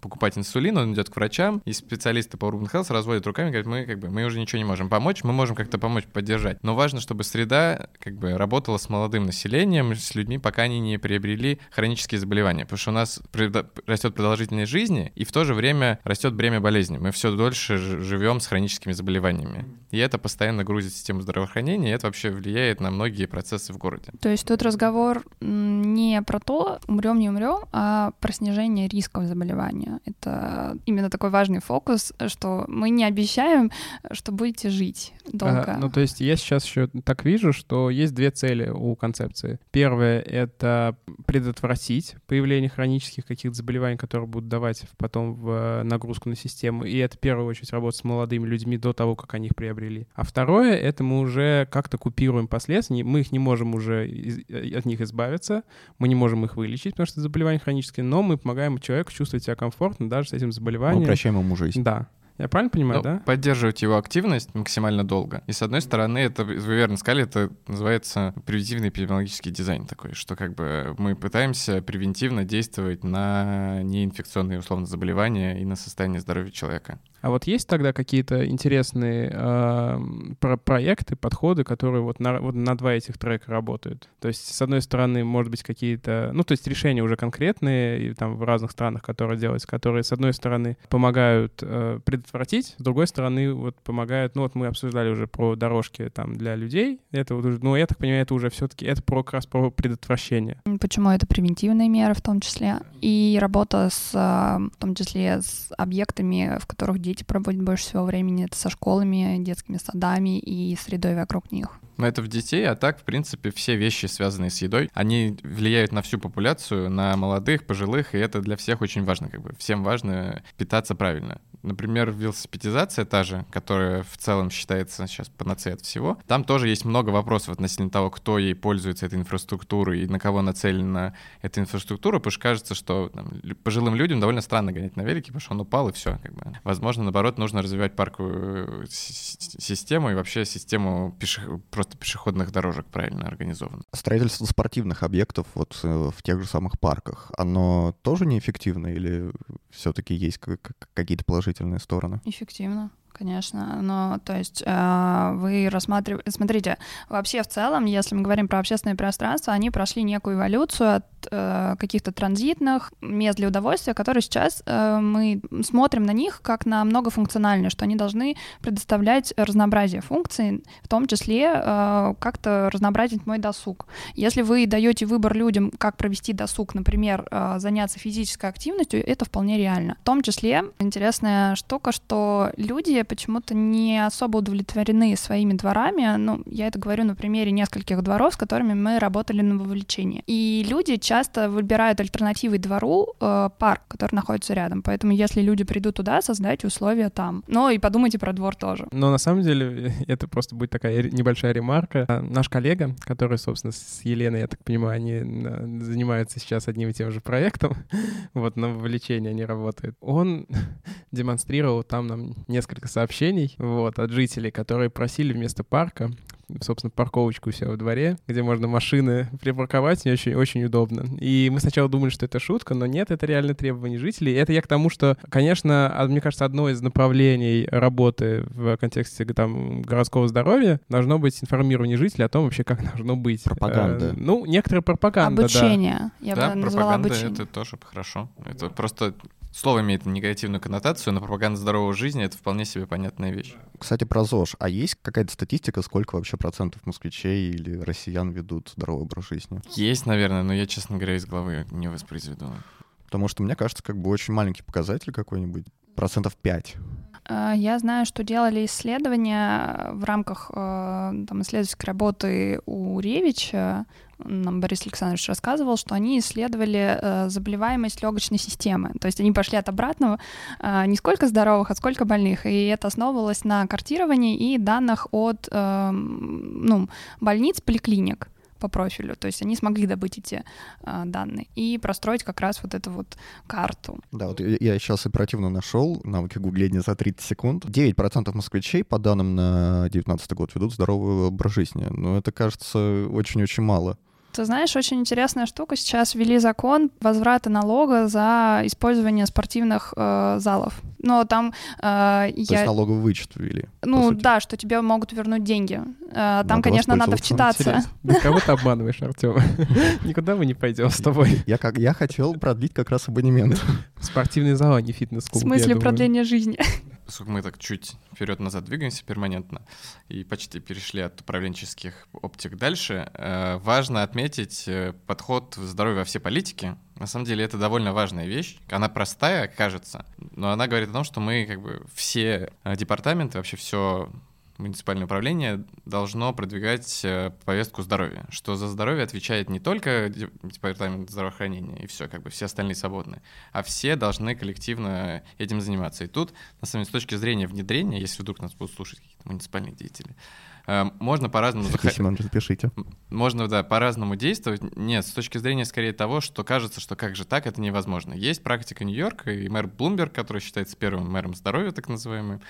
покупать инсулин, он идет к врачам, и специалисты по urban health разводят руками, говорят, мы как бы мы уже ничего не можем помочь, мы можем как-то помочь, поддержать. Но важно, чтобы среда как бы работала с молодым населением, с людьми, пока они не приобрели хронические заболевания. Потому что у нас растет продолжительность жизни, и в то же время растет бремя болезни. Мы все дольше живем с хроническими заболеваниями. И это постоянно грузит систему здравоохранения, и это вообще влияет на многие процессы в городе. То есть тут разговор не про то, умрем, не умрем, а про снижение рисков заболевания. Это именно такой важный фокус, что мы не обещаем, что будете жить долго. А, ну, то есть я сейчас еще так вижу, что есть две цели у концепции. Первое — это предотвратить появление хронических каких-то заболеваний, которые будут давать потом в э, нагрузку на систему. И это в первую очередь работа с молодыми людьми до того, как они их приобрели. А второе — это мы уже как-то купируем последствия. Мы их не можем уже э, от них избавиться, мы не можем их вылечить, потому что это заболевание хроническое, но мы помогаем человеку чувствовать себя комфортно даже с этим заболеванием. Мы упрощаем ему жизнь. Да. Я правильно понимаю, ну, да? Поддерживать его активность максимально долго. И с одной стороны, это, вы верно сказали, это называется превентивный эпидемиологический дизайн такой, что как бы мы пытаемся превентивно действовать на неинфекционные условно заболевания и на состояние здоровья человека. А вот есть тогда какие-то интересные э, про проекты, подходы, которые вот на, вот на два этих трека работают? То есть, с одной стороны, может быть, какие-то... Ну, то есть решения уже конкретные, и там в разных странах, которые делаются, которые, с одной стороны, помогают э, предотвратить, с другой стороны, вот помогают... Ну, вот мы обсуждали уже про дорожки там для людей. Это вот. Ну, я так понимаю, это уже все-таки... Это про, как раз про предотвращение. Почему это превентивные меры в том числе? И работа с, а, в том числе, с объектами, в которых дети проводят больше всего времени, это со школами, детскими садами и средой вокруг них. Но это в детей, а так, в принципе, все вещи, связанные с едой, они влияют на всю популяцию, на молодых, пожилых, и это для всех очень важно. Как бы всем важно питаться правильно. Например, велосипедизация та же, которая в целом считается сейчас панацеей от всего, там тоже есть много вопросов относительно того, кто ей пользуется этой инфраструктурой и на кого нацелена эта инфраструктура, потому что кажется, что там, пожилым людям довольно странно гонять на велике, потому что он упал и все. Как бы. Возможно, наоборот, нужно развивать парковую систему и вообще систему пеше... просто пешеходных дорожек правильно организованную. Строительство спортивных объектов вот э, в тех же самых парках, оно тоже неэффективно или все-таки есть какие-то положительные положительные стороны. Эффективно конечно. Но, то есть, э, вы рассматриваете... Смотрите, вообще в целом, если мы говорим про общественное пространство, они прошли некую эволюцию от э, каких-то транзитных мест для удовольствия, которые сейчас э, мы смотрим на них как на многофункциональные, что они должны предоставлять разнообразие функций, в том числе э, как-то разнообразить мой досуг. Если вы даете выбор людям, как провести досуг, например, заняться физической активностью, это вполне реально. В том числе интересная штука, что люди почему-то не особо удовлетворены своими дворами. Ну, я это говорю на примере нескольких дворов, с которыми мы работали на вовлечении. И люди часто выбирают альтернативой двору э, парк, который находится рядом. Поэтому, если люди придут туда, создайте условия там. Но и подумайте про двор тоже. Но на самом деле это просто будет такая небольшая ремарка. А, наш коллега, который, собственно, с Еленой, я так понимаю, они занимаются сейчас одним и тем же проектом, вот на вовлечение они работают, он демонстрировал там нам несколько сообщений вот, от жителей, которые просили вместо парка собственно, парковочку у себя во дворе, где можно машины припарковать, не очень, очень удобно. И мы сначала думали, что это шутка, но нет, это реально требование жителей. И это я к тому, что, конечно, мне кажется, одно из направлений работы в контексте там, городского здоровья должно быть информирование жителей о том вообще, как должно быть. Пропаганда. Э, ну, некоторая пропаганда, Обучение. Да. Я да, бы назвала пропаганда обучение. это тоже хорошо. Это просто слово имеет негативную коннотацию, но пропаганда здоровой жизни — это вполне себе понятная вещь. Кстати, про ЗОЖ. А есть какая-то статистика, сколько вообще процентов москвичей или россиян ведут здоровый образ жизни? Есть, наверное, но я, честно говоря, из головы не воспроизведу. Потому что, мне кажется, как бы очень маленький показатель какой-нибудь, процентов 5. Э, я знаю, что делали исследования в рамках э, там, исследовательской работы у Ревича. Нам Борис Александрович рассказывал, что они исследовали э, заболеваемость легочной системы. То есть они пошли от обратного, не сколько здоровых, а сколько больных. И это основывалось на картировании и данных от ну, больниц, поликлиник по профилю. То есть они смогли добыть эти э, данные и простроить как раз вот эту вот карту. Да, вот я сейчас оперативно нашел навыки гугления за 30 секунд. 9% москвичей, по данным на 2019 год, ведут здоровый образ жизни. Но это кажется очень-очень мало. Ты знаешь, очень интересная штука. Сейчас ввели закон возврата налога за использование спортивных э, залов. Но там э, То я... есть налоговый вычет ввели? Ну да, что тебе могут вернуть деньги. Э, там, надо конечно, надо вчитаться. Да кого ты обманываешь, Артем? Никуда мы не пойдем с тобой. Я, как, я хотел продлить как раз абонемент. Спортивный зал, а не фитнес-клуб. В смысле продления жизни? Поскольку мы так чуть вперед-назад двигаемся перманентно и почти перешли от управленческих оптик дальше, э, важно отметить э, подход здоровья во все политики. На самом деле это довольно важная вещь. Она простая, кажется, но она говорит о том, что мы как бы все э, департаменты, вообще все муниципальное управление должно продвигать э, повестку здоровья, что за здоровье отвечает не только департамент здравоохранения и все, как бы все остальные свободные, а все должны коллективно этим заниматься. И тут, на самом деле, с точки зрения внедрения, если вдруг нас будут слушать какие-то муниципальные деятели, э, можно по-разному заходить. пишите. Можно, да, по-разному действовать. Нет, с точки зрения скорее того, что кажется, что как же так, это невозможно. Есть практика Нью-Йорка, и мэр Блумберг, который считается первым мэром здоровья, так называемым,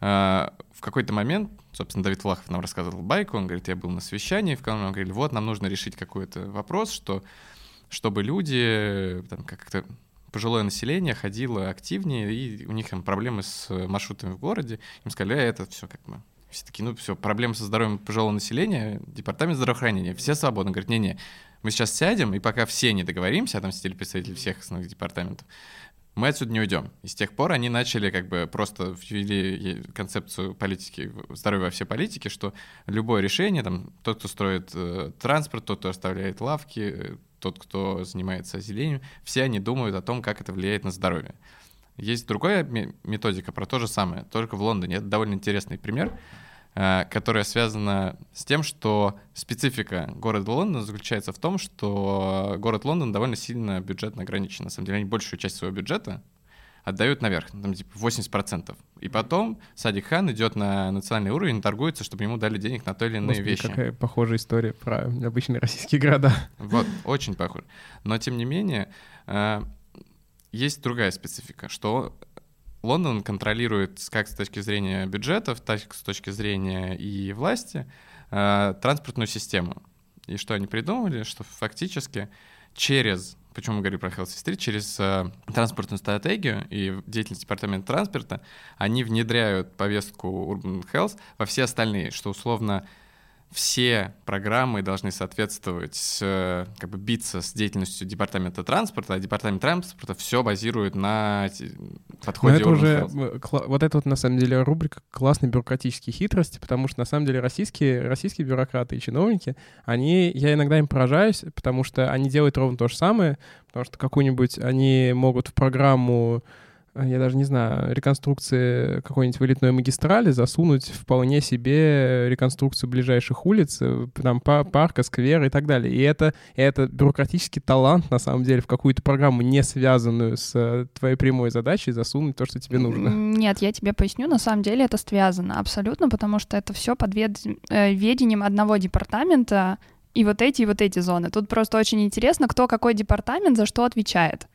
в какой-то момент, собственно, Давид Влахов нам рассказывал байку, он говорит, я был на совещании, в котором говорили, вот, нам нужно решить какой-то вопрос, что чтобы люди там, как-то пожилое население ходило активнее, и у них там проблемы с маршрутами в городе. Им сказали, «Э, это все как бы все таки ну все, проблемы со здоровьем пожилого населения, департамент здравоохранения, все свободны. Говорят, не-не, мы сейчас сядем, и пока все не договоримся, а там сидели представители всех основных департаментов, мы отсюда не уйдем. И с тех пор они начали как бы просто ввели концепцию политики, здоровья во все политики, что любое решение, там, тот, кто строит э, транспорт, тот, кто оставляет лавки, э, тот, кто занимается озеленением, все они думают о том, как это влияет на здоровье. Есть другая методика про то же самое, только в Лондоне. Это довольно интересный пример. Э, которая связана с тем, что специфика города Лондона заключается в том, что город Лондон довольно сильно бюджетно ограничен. На самом деле, они большую часть своего бюджета отдают наверх, там типа 80%. И потом Садик Хан идет на национальный уровень, торгуется, чтобы ему дали денег на то или иные Господи, вещи. какая похожая история про обычные российские города. Вот, очень похоже. Но, тем не менее, э, есть другая специфика, что Лондон контролирует как с точки зрения бюджетов, так и с точки зрения и власти э, транспортную систему. И что они придумали, что фактически через, почему мы говорим про Health Street, через э, транспортную стратегию и деятельность департамента транспорта, они внедряют повестку Urban Health во все остальные, что условно все программы должны соответствовать, э, как бы биться с деятельностью департамента транспорта, а департамент транспорта все базирует на подходе Но это уже, вот это вот на самом деле рубрика классные бюрократические хитрости, потому что на самом деле российские, российские бюрократы и чиновники, они, я иногда им поражаюсь, потому что они делают ровно то же самое, потому что какую-нибудь они могут в программу я даже не знаю, реконструкции какой-нибудь вылетной магистрали засунуть вполне себе реконструкцию ближайших улиц, э, там парка, сквера и так далее. И это, это бюрократический талант, на самом деле, в какую-то программу, не связанную с э, твоей прямой задачей, засунуть то, что тебе нужно. Нет, я тебе поясню, на самом деле это связано абсолютно, потому что это все под вед... Э, ведением одного департамента, и вот эти, и вот эти зоны. Тут просто очень интересно, кто какой департамент за что отвечает.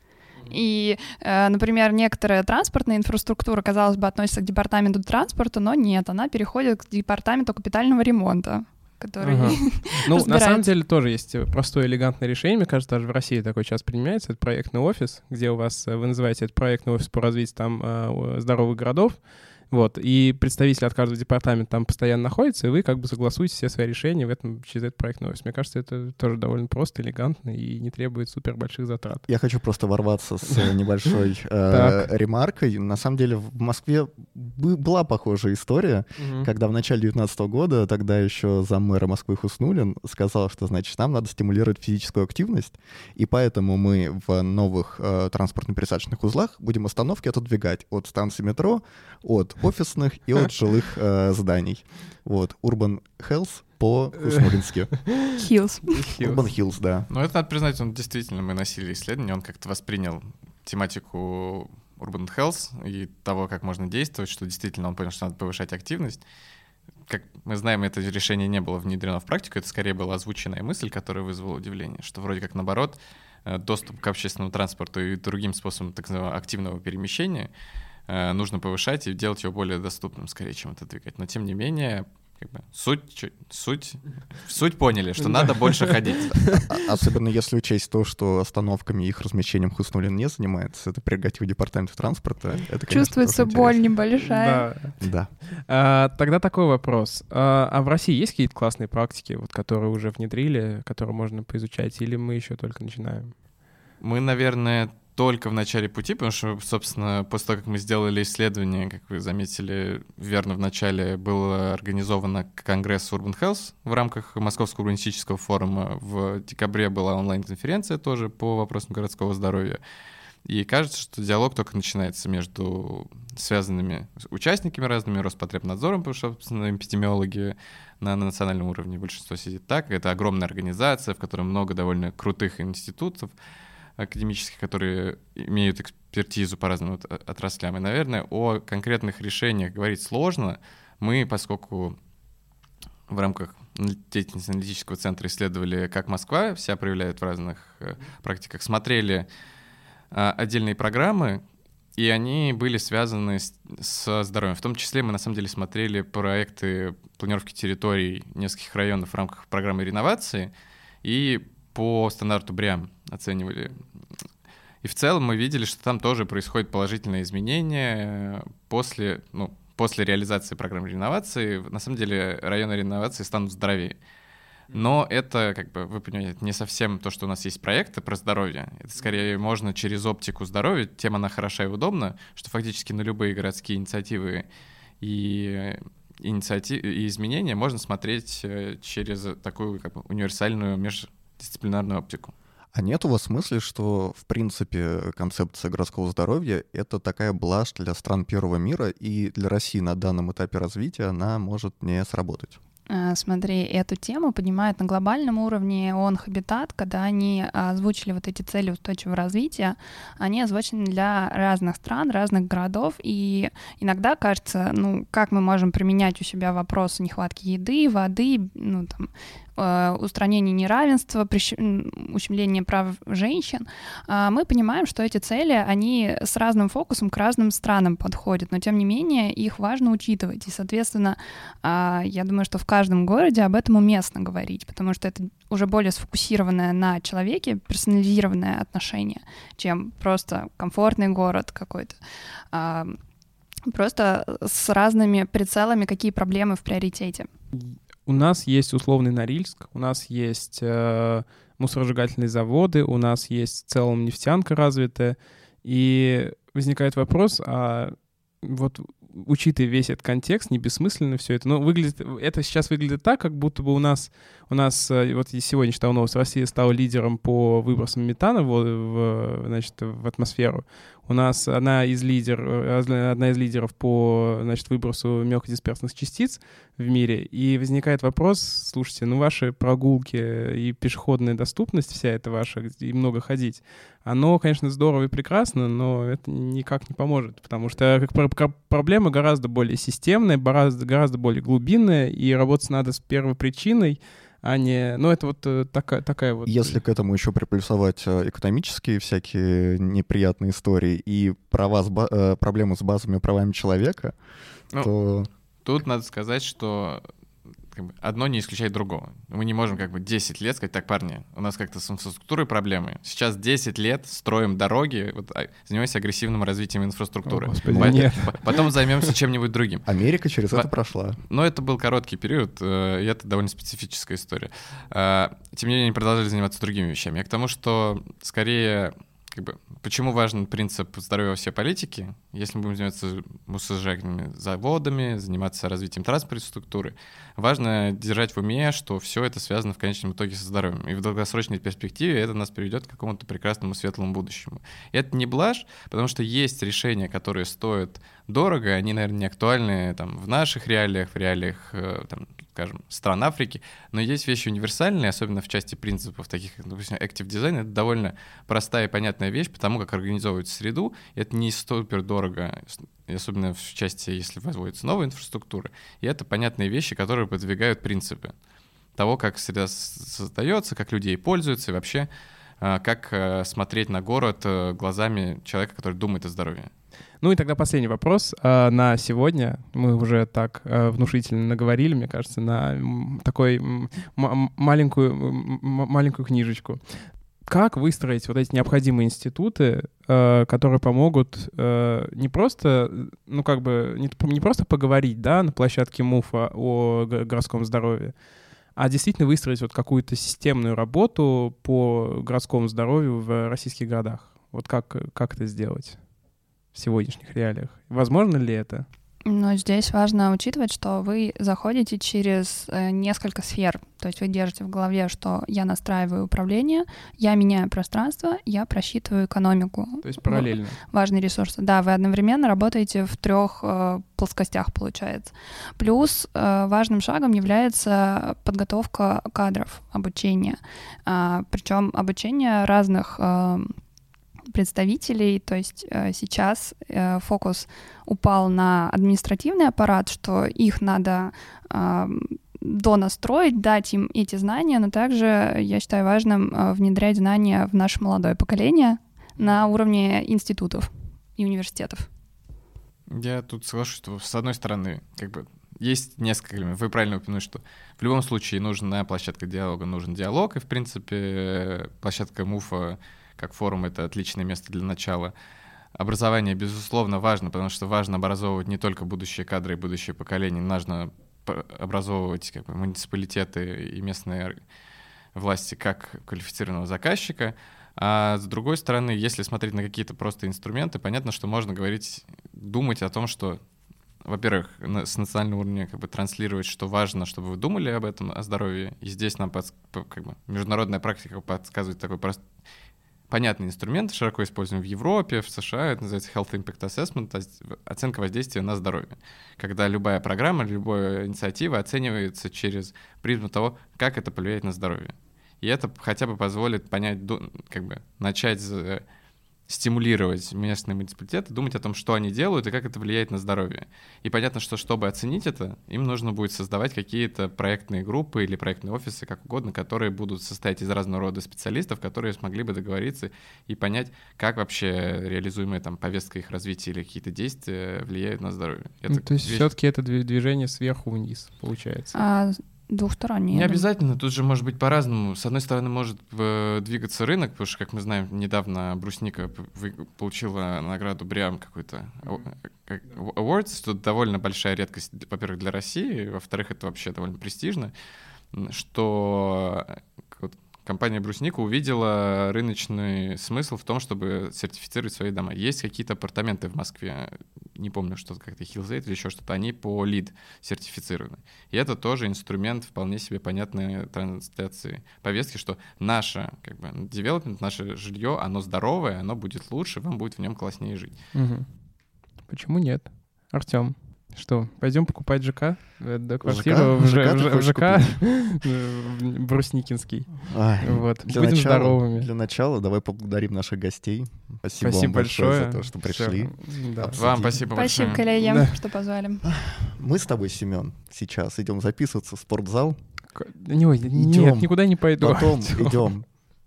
И, э, например, некоторая транспортная инфраструктура, казалось бы, относится к департаменту транспорта, но нет, она переходит к департаменту капитального ремонта который ага. Ну, на самом деле тоже есть простое элегантное решение. Мне кажется, даже в России такой сейчас принимается. Это проектный офис, где у вас, э, вы называете это проектный офис по развитию там э, здоровых городов. Вот, и представитель от каждого департамента там постоянно находится, и вы как бы согласуете все свои решения в этом, через этот проектный офис. Мне кажется, это тоже довольно просто, элегантно и не требует супер больших затрат. Я хочу просто ворваться с небольшой э, ремаркой. На самом деле в Москве была похожая история, когда в начале 2019 года тогда еще зам мэра Москвы Хуснулин сказал, что, значит, нам надо стимулировать физическую активность, и поэтому мы в новых э, транспортно-пересадочных узлах будем остановки отодвигать от станции метро, от офисных и от жилых э, зданий. Вот, Urban Health по-хуснулински. Hills. Urban Hills, да. Ну, это надо признать, он действительно, мы носили исследование, он как-то воспринял тематику Urban Health и того, как можно действовать, что действительно он понял, что надо повышать активность. Как мы знаем, это решение не было внедрено в практику, это скорее была озвученная мысль, которая вызвала удивление, что вроде как наоборот, э, доступ к общественному транспорту и другим способам так называемого активного перемещения — нужно повышать и делать его более доступным, скорее, чем это двигать. Но тем не менее, как бы, суть, суть, суть поняли, что надо больше ходить. А, а, особенно если учесть то, что остановками и их размещением Хуснулин не занимается, это прерогатива департамента транспорта. Это, Чувствуется боль небольшая. Да. А, тогда такой вопрос. А, а в России есть какие-то классные практики, вот, которые уже внедрили, которые можно поизучать, или мы еще только начинаем? Мы, наверное, только в начале пути, потому что, собственно, после того, как мы сделали исследование, как вы заметили, верно, в начале был организован конгресс Urban Health в рамках Московского урбанистического форума. В декабре была онлайн-конференция тоже по вопросам городского здоровья. И кажется, что диалог только начинается между связанными участниками разными, Роспотребнадзором, потому что, собственно, эпидемиологи на, на национальном уровне большинство сидит так. Это огромная организация, в которой много довольно крутых институтов, академических, которые имеют экспертизу по разным отраслям. И, наверное, о конкретных решениях говорить сложно. Мы, поскольку в рамках деятельности аналитического центра исследовали, как Москва себя проявляет в разных э, практиках, смотрели э, отдельные программы, и они были связаны с, со здоровьем. В том числе мы на самом деле смотрели проекты планировки территорий нескольких районов в рамках программы реновации и по стандарту БРИАМ оценивали И в целом мы видели, что там тоже происходит положительное изменение э, после, ну, после реализации программы реновации. На самом деле районы реновации станут здоровее. Но это, как бы, вы понимаете, не совсем то, что у нас есть проекты про здоровье. Это скорее можно через оптику здоровья. Тем она хороша и удобна, что фактически на любые городские инициативы и инициатив... и изменения можно смотреть э, через такую как бы, универсальную междисциплинарную оптику. А нет у вас мысли, что, в принципе, концепция городского здоровья — это такая блажь для стран первого мира, и для России на данном этапе развития она может не сработать? Э, смотри, эту тему поднимают на глобальном уровне ООН Хабитат, когда они озвучили вот эти цели устойчивого развития, они озвучены для разных стран, разных городов, и иногда кажется, ну, как мы можем применять у себя вопросы нехватки еды, воды, ну, там, устранения неравенства, ущемления прав женщин, а, мы понимаем, что эти цели, они с разным фокусом к разным странам подходят, но тем не менее их важно учитывать. И, соответственно, а, я думаю, что в каждом городе об этом уместно говорить, потому что это уже более сфокусированное на человеке, персонализированное отношение, чем просто комфортный город какой-то а, просто с разными прицелами, какие проблемы в приоритете у нас есть условный Норильск, у нас есть э, мусоросжигательные заводы, у нас есть в целом нефтянка развитая, и возникает вопрос, а вот учитывая весь этот контекст, не бессмысленно все это. Но выглядит, это сейчас выглядит так, как будто бы у нас, у нас э, вот сегодня читал новость, Россия стала лидером по выбросам метана в, в, значит, в атмосферу. У нас одна из, лидер, э, одна из лидеров по значит, выбросу мелкодисперсных частиц в мире. И возникает вопрос, слушайте, ну ваши прогулки и пешеходная доступность вся эта ваша, и много ходить, оно, конечно, здорово и прекрасно, но это никак не поможет, потому что как проблема гораздо более системная, гораздо, гораздо более глубинная, и работать надо с первой причиной, а не... Ну, это вот э, такая, такая вот... Если к этому еще приплюсовать э, экономические всякие неприятные истории и права с ба... Э, проблемы с базовыми правами человека, ну, то... Тут надо сказать, что как бы, одно не исключает другого. Мы не можем как бы 10 лет сказать, так, парни, у нас как-то с инфраструктурой проблемы. Сейчас 10 лет строим дороги, вот, а, занимаемся агрессивным развитием инфраструктуры. О, Господи, По- нет. Потом займемся чем-нибудь другим. Америка через это прошла. Но это был короткий период, э, и это довольно специфическая история. Э, тем не менее, они продолжали заниматься другими вещами. Я к тому, что скорее как бы, почему важен принцип здоровья во всей политике? Если мы будем заниматься мусоросжигательными заводами, заниматься развитием транспортной структуры, важно держать в уме, что все это связано в конечном итоге со здоровьем. И в долгосрочной перспективе это нас приведет к какому-то прекрасному светлому будущему. И это не блажь, потому что есть решения, которые стоят дорого, они, наверное, не актуальны там, в наших реалиях, в реалиях э, там, скажем, стран Африки, но есть вещи универсальные, особенно в части принципов таких, как, допустим, Active Design, это довольно простая и понятная вещь, потому как организовывать среду, это не супер дорого, особенно в части, если возводится новая инфраструктура, и это понятные вещи, которые подвигают принципы того, как среда создается, как людей пользуются и вообще а, как э, смотреть на город э, глазами человека, который думает о здоровье. Ну и тогда последний вопрос э, на сегодня. Мы уже так э, внушительно наговорили, мне кажется, на такой маленькую, маленькую книжечку. Как выстроить вот эти необходимые институты, э, которые помогут э, не просто, ну как бы, не, не просто поговорить, да, на площадке МУФа о городском здоровье, а действительно выстроить вот какую-то системную работу по городскому здоровью в российских городах? Вот как, как это сделать? В сегодняшних реалиях. Возможно ли это? Но здесь важно учитывать, что вы заходите через э, несколько сфер. То есть вы держите в голове, что я настраиваю управление, я меняю пространство, я просчитываю экономику. То есть параллельно. Важные ресурсы. Да, вы одновременно работаете в трех э, плоскостях, получается. Плюс э, важным шагом является подготовка кадров, обучение. Э, причем обучение разных представителей, то есть э, сейчас э, фокус упал на административный аппарат, что их надо донастроить, дать им эти знания, но также я считаю важным э, внедрять знания в наше молодое поколение на уровне институтов и университетов. Я тут соглашусь, что с одной стороны, как бы есть несколько. Вы правильно упомянули, что в любом случае нужна площадка диалога, нужен диалог, и, в принципе, площадка МУФа как форум — это отличное место для начала. Образование, безусловно, важно, потому что важно образовывать не только будущие кадры и будущее поколение, нужно образовывать как бы, муниципалитеты и местные власти как квалифицированного заказчика. А с другой стороны, если смотреть на какие-то просто инструменты, понятно, что можно говорить, думать о том, что во-первых, с национального уровня как бы транслировать, что важно, чтобы вы думали об этом, о здоровье. И здесь нам подс... как бы, международная практика подсказывает такой прост... понятный инструмент, широко используем в Европе, в США, это называется Health Impact Assessment, оценка воздействия на здоровье. Когда любая программа, любая инициатива оценивается через призму того, как это повлияет на здоровье. И это хотя бы позволит понять, как бы начать стимулировать местные муниципалитеты, думать о том, что они делают и как это влияет на здоровье. И понятно, что чтобы оценить это, им нужно будет создавать какие-то проектные группы или проектные офисы, как угодно, которые будут состоять из разного рода специалистов, которые смогли бы договориться и понять, как вообще реализуемая там повестка их развития или какие-то действия влияют на здоровье. Это ну, то есть вещь... все-таки это движение сверху вниз получается. А двухсторонние. Не обязательно, тут же может быть по-разному. С одной стороны, может э, двигаться рынок, потому что, как мы знаем, недавно Брусника получила награду Бриам какой-то э, awards, что довольно большая редкость, во-первых, для России, во-вторых, это вообще довольно престижно, что компания Брусника увидела рыночный смысл в том, чтобы сертифицировать свои дома. Есть какие-то апартаменты в Москве, не помню, что как-то Hillsgate или еще что-то, они по лид сертифицированы. И это тоже инструмент вполне себе понятной трансляции повестки, что наше, как бы, девелопмент, наше жилье, оно здоровое, оно будет лучше, вам будет в нем класснее жить. Угу. Почему нет? Артем, что, пойдем покупать ЖК? Э, да, квартиру ЖК? в, ЖК, в, в ЖК Брусникинский. Ай, вот. Для Будем начала, здоровыми. Для начала давай поблагодарим наших гостей. Спасибо, спасибо вам большое, большое за то, что пришли. Да. Вам спасибо большое. Спасибо, коллеги, да. что позвали. Мы с тобой, Семен, сейчас идем записываться в спортзал. Не, идем. Нет, никуда не пойду. Потом идем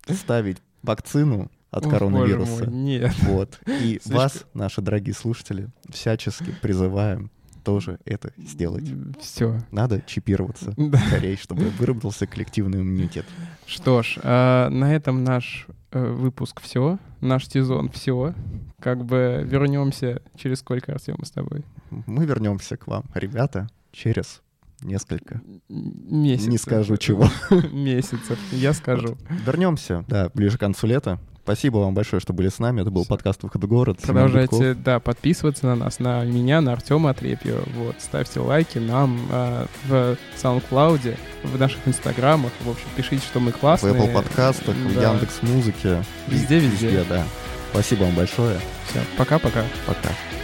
ставить вакцину от О, коронавируса. Мой, нет. Вот. И Слишком... вас, наши дорогие слушатели, всячески призываем тоже это сделать. Все. Надо чипироваться да. скорее, чтобы выработался коллективный иммунитет. Что ж, э, на этом наш э, выпуск все, наш сезон все. Как бы вернемся через сколько, Артем, мы с тобой? Мы вернемся к вам, ребята, через несколько месяцев. Не скажу чего. Месяцев, я скажу. Вот. Вернемся, да, ближе к концу лета. Спасибо вам большое, что были с нами. Это был подкаст «Выход в город». Продолжайте, да, подписываться на нас, на меня, на Артема Отрепьева. Вот, ставьте лайки нам э, в SoundCloud, в наших инстаграмах. В общем, пишите, что мы классные. В Apple подкастах, да. в Яндекс.Музыке. Везде, везде. Везде, да. Спасибо вам большое. Все, пока-пока. Пока. -пока. пока.